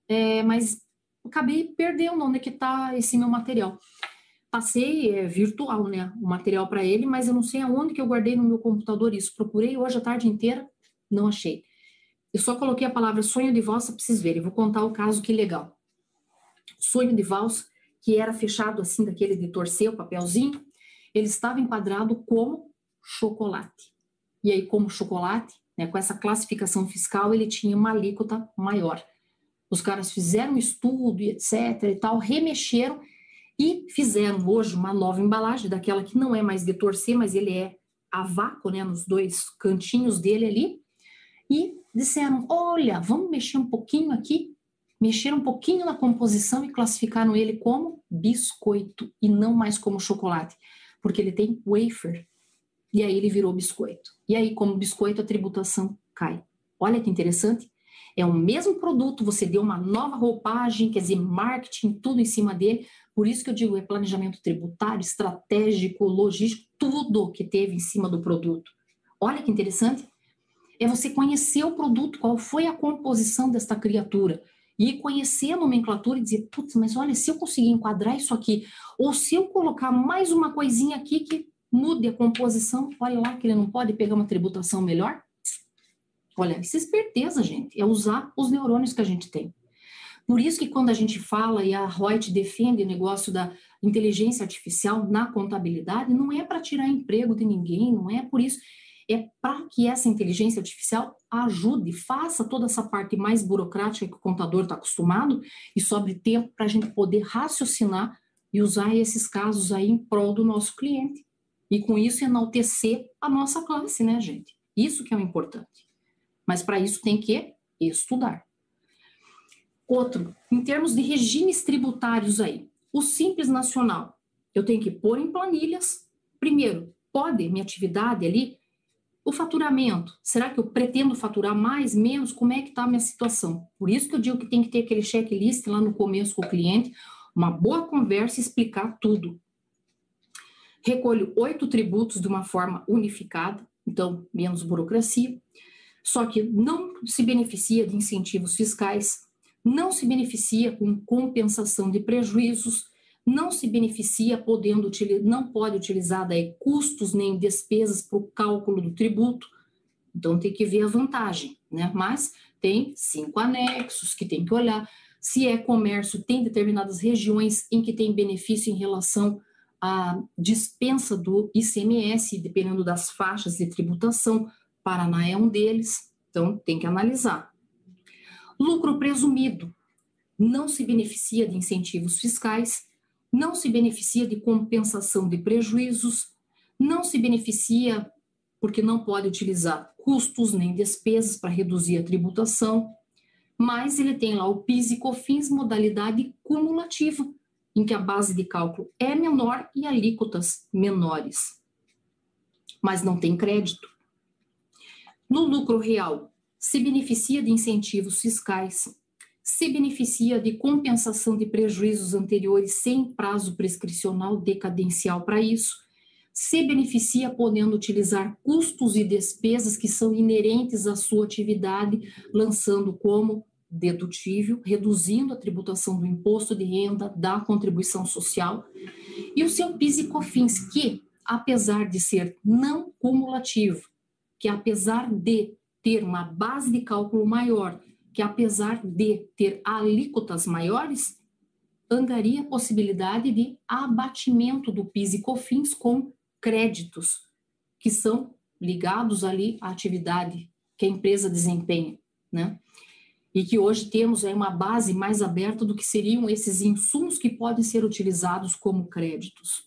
é, mas acabei perdendo onde é que está esse meu material. Passei é, virtual, né, o material para ele, mas eu não sei aonde que eu guardei no meu computador isso. Procurei hoje a tarde inteira, não achei. Eu só coloquei a palavra sonho de valsa para vocês verem. Vou contar o caso que legal. Sonho de valsa, que era fechado assim, daquele de torcer o papelzinho, ele estava enquadrado como chocolate. E aí, como chocolate, né, com essa classificação fiscal, ele tinha uma alíquota maior. Os caras fizeram um estudo e etc e tal, remexeram e fizeram hoje uma nova embalagem, daquela que não é mais de torcer, mas ele é a vácuo, né, nos dois cantinhos dele ali, e disseram: olha, vamos mexer um pouquinho aqui, mexeram um pouquinho na composição e classificaram ele como biscoito e não mais como chocolate, porque ele tem wafer. E aí ele virou biscoito. E aí, como biscoito, a tributação cai. Olha que interessante. É o mesmo produto, você deu uma nova roupagem, quer dizer, marketing, tudo em cima dele. Por isso que eu digo, é planejamento tributário, estratégico, logístico, tudo que teve em cima do produto. Olha que interessante é você conhecer o produto, qual foi a composição desta criatura. E conhecer a nomenclatura e dizer, putz, mas olha, se eu conseguir enquadrar isso aqui, ou se eu colocar mais uma coisinha aqui que mude a composição, olha lá que ele não pode pegar uma tributação melhor. Olha, isso é esperteza, gente, é usar os neurônios que a gente tem. Por isso que quando a gente fala e a Reut defende o negócio da inteligência artificial na contabilidade, não é para tirar emprego de ninguém, não é por isso é para que essa inteligência artificial ajude, faça toda essa parte mais burocrática que o contador está acostumado e sobre tempo para a gente poder raciocinar e usar esses casos aí em prol do nosso cliente. E com isso enaltecer a nossa classe, né, gente? Isso que é o importante. Mas para isso tem que estudar. Outro, em termos de regimes tributários aí, o Simples Nacional, eu tenho que pôr em planilhas. Primeiro, pode minha atividade ali o faturamento, será que eu pretendo faturar mais, menos? Como é que está a minha situação? Por isso que eu digo que tem que ter aquele checklist lá no começo com o cliente, uma boa conversa e explicar tudo. Recolho oito tributos de uma forma unificada, então menos burocracia, só que não se beneficia de incentivos fiscais, não se beneficia com compensação de prejuízos, não se beneficia podendo não pode utilizar daí custos nem despesas para o cálculo do tributo. Então tem que ver a vantagem, né? Mas tem cinco anexos que tem que olhar. Se é comércio, tem determinadas regiões em que tem benefício em relação à dispensa do ICMS, dependendo das faixas de tributação. Paraná é um deles, então tem que analisar. Lucro presumido não se beneficia de incentivos fiscais não se beneficia de compensação de prejuízos, não se beneficia porque não pode utilizar custos nem despesas para reduzir a tributação, mas ele tem lá o PIS e COFINS modalidade cumulativa, em que a base de cálculo é menor e alíquotas menores. Mas não tem crédito. No lucro real, se beneficia de incentivos fiscais, se beneficia de compensação de prejuízos anteriores sem prazo prescricional decadencial para isso, se beneficia podendo utilizar custos e despesas que são inerentes à sua atividade, lançando como dedutível, reduzindo a tributação do imposto de renda, da contribuição social, e o seu PIS e COFINS, que, apesar de ser não cumulativo, que apesar de ter uma base de cálculo maior, que apesar de ter alíquotas maiores, angaria a possibilidade de abatimento do PIS e COFINS com créditos que são ligados ali à atividade que a empresa desempenha, né? E que hoje temos aí uma base mais aberta do que seriam esses insumos que podem ser utilizados como créditos.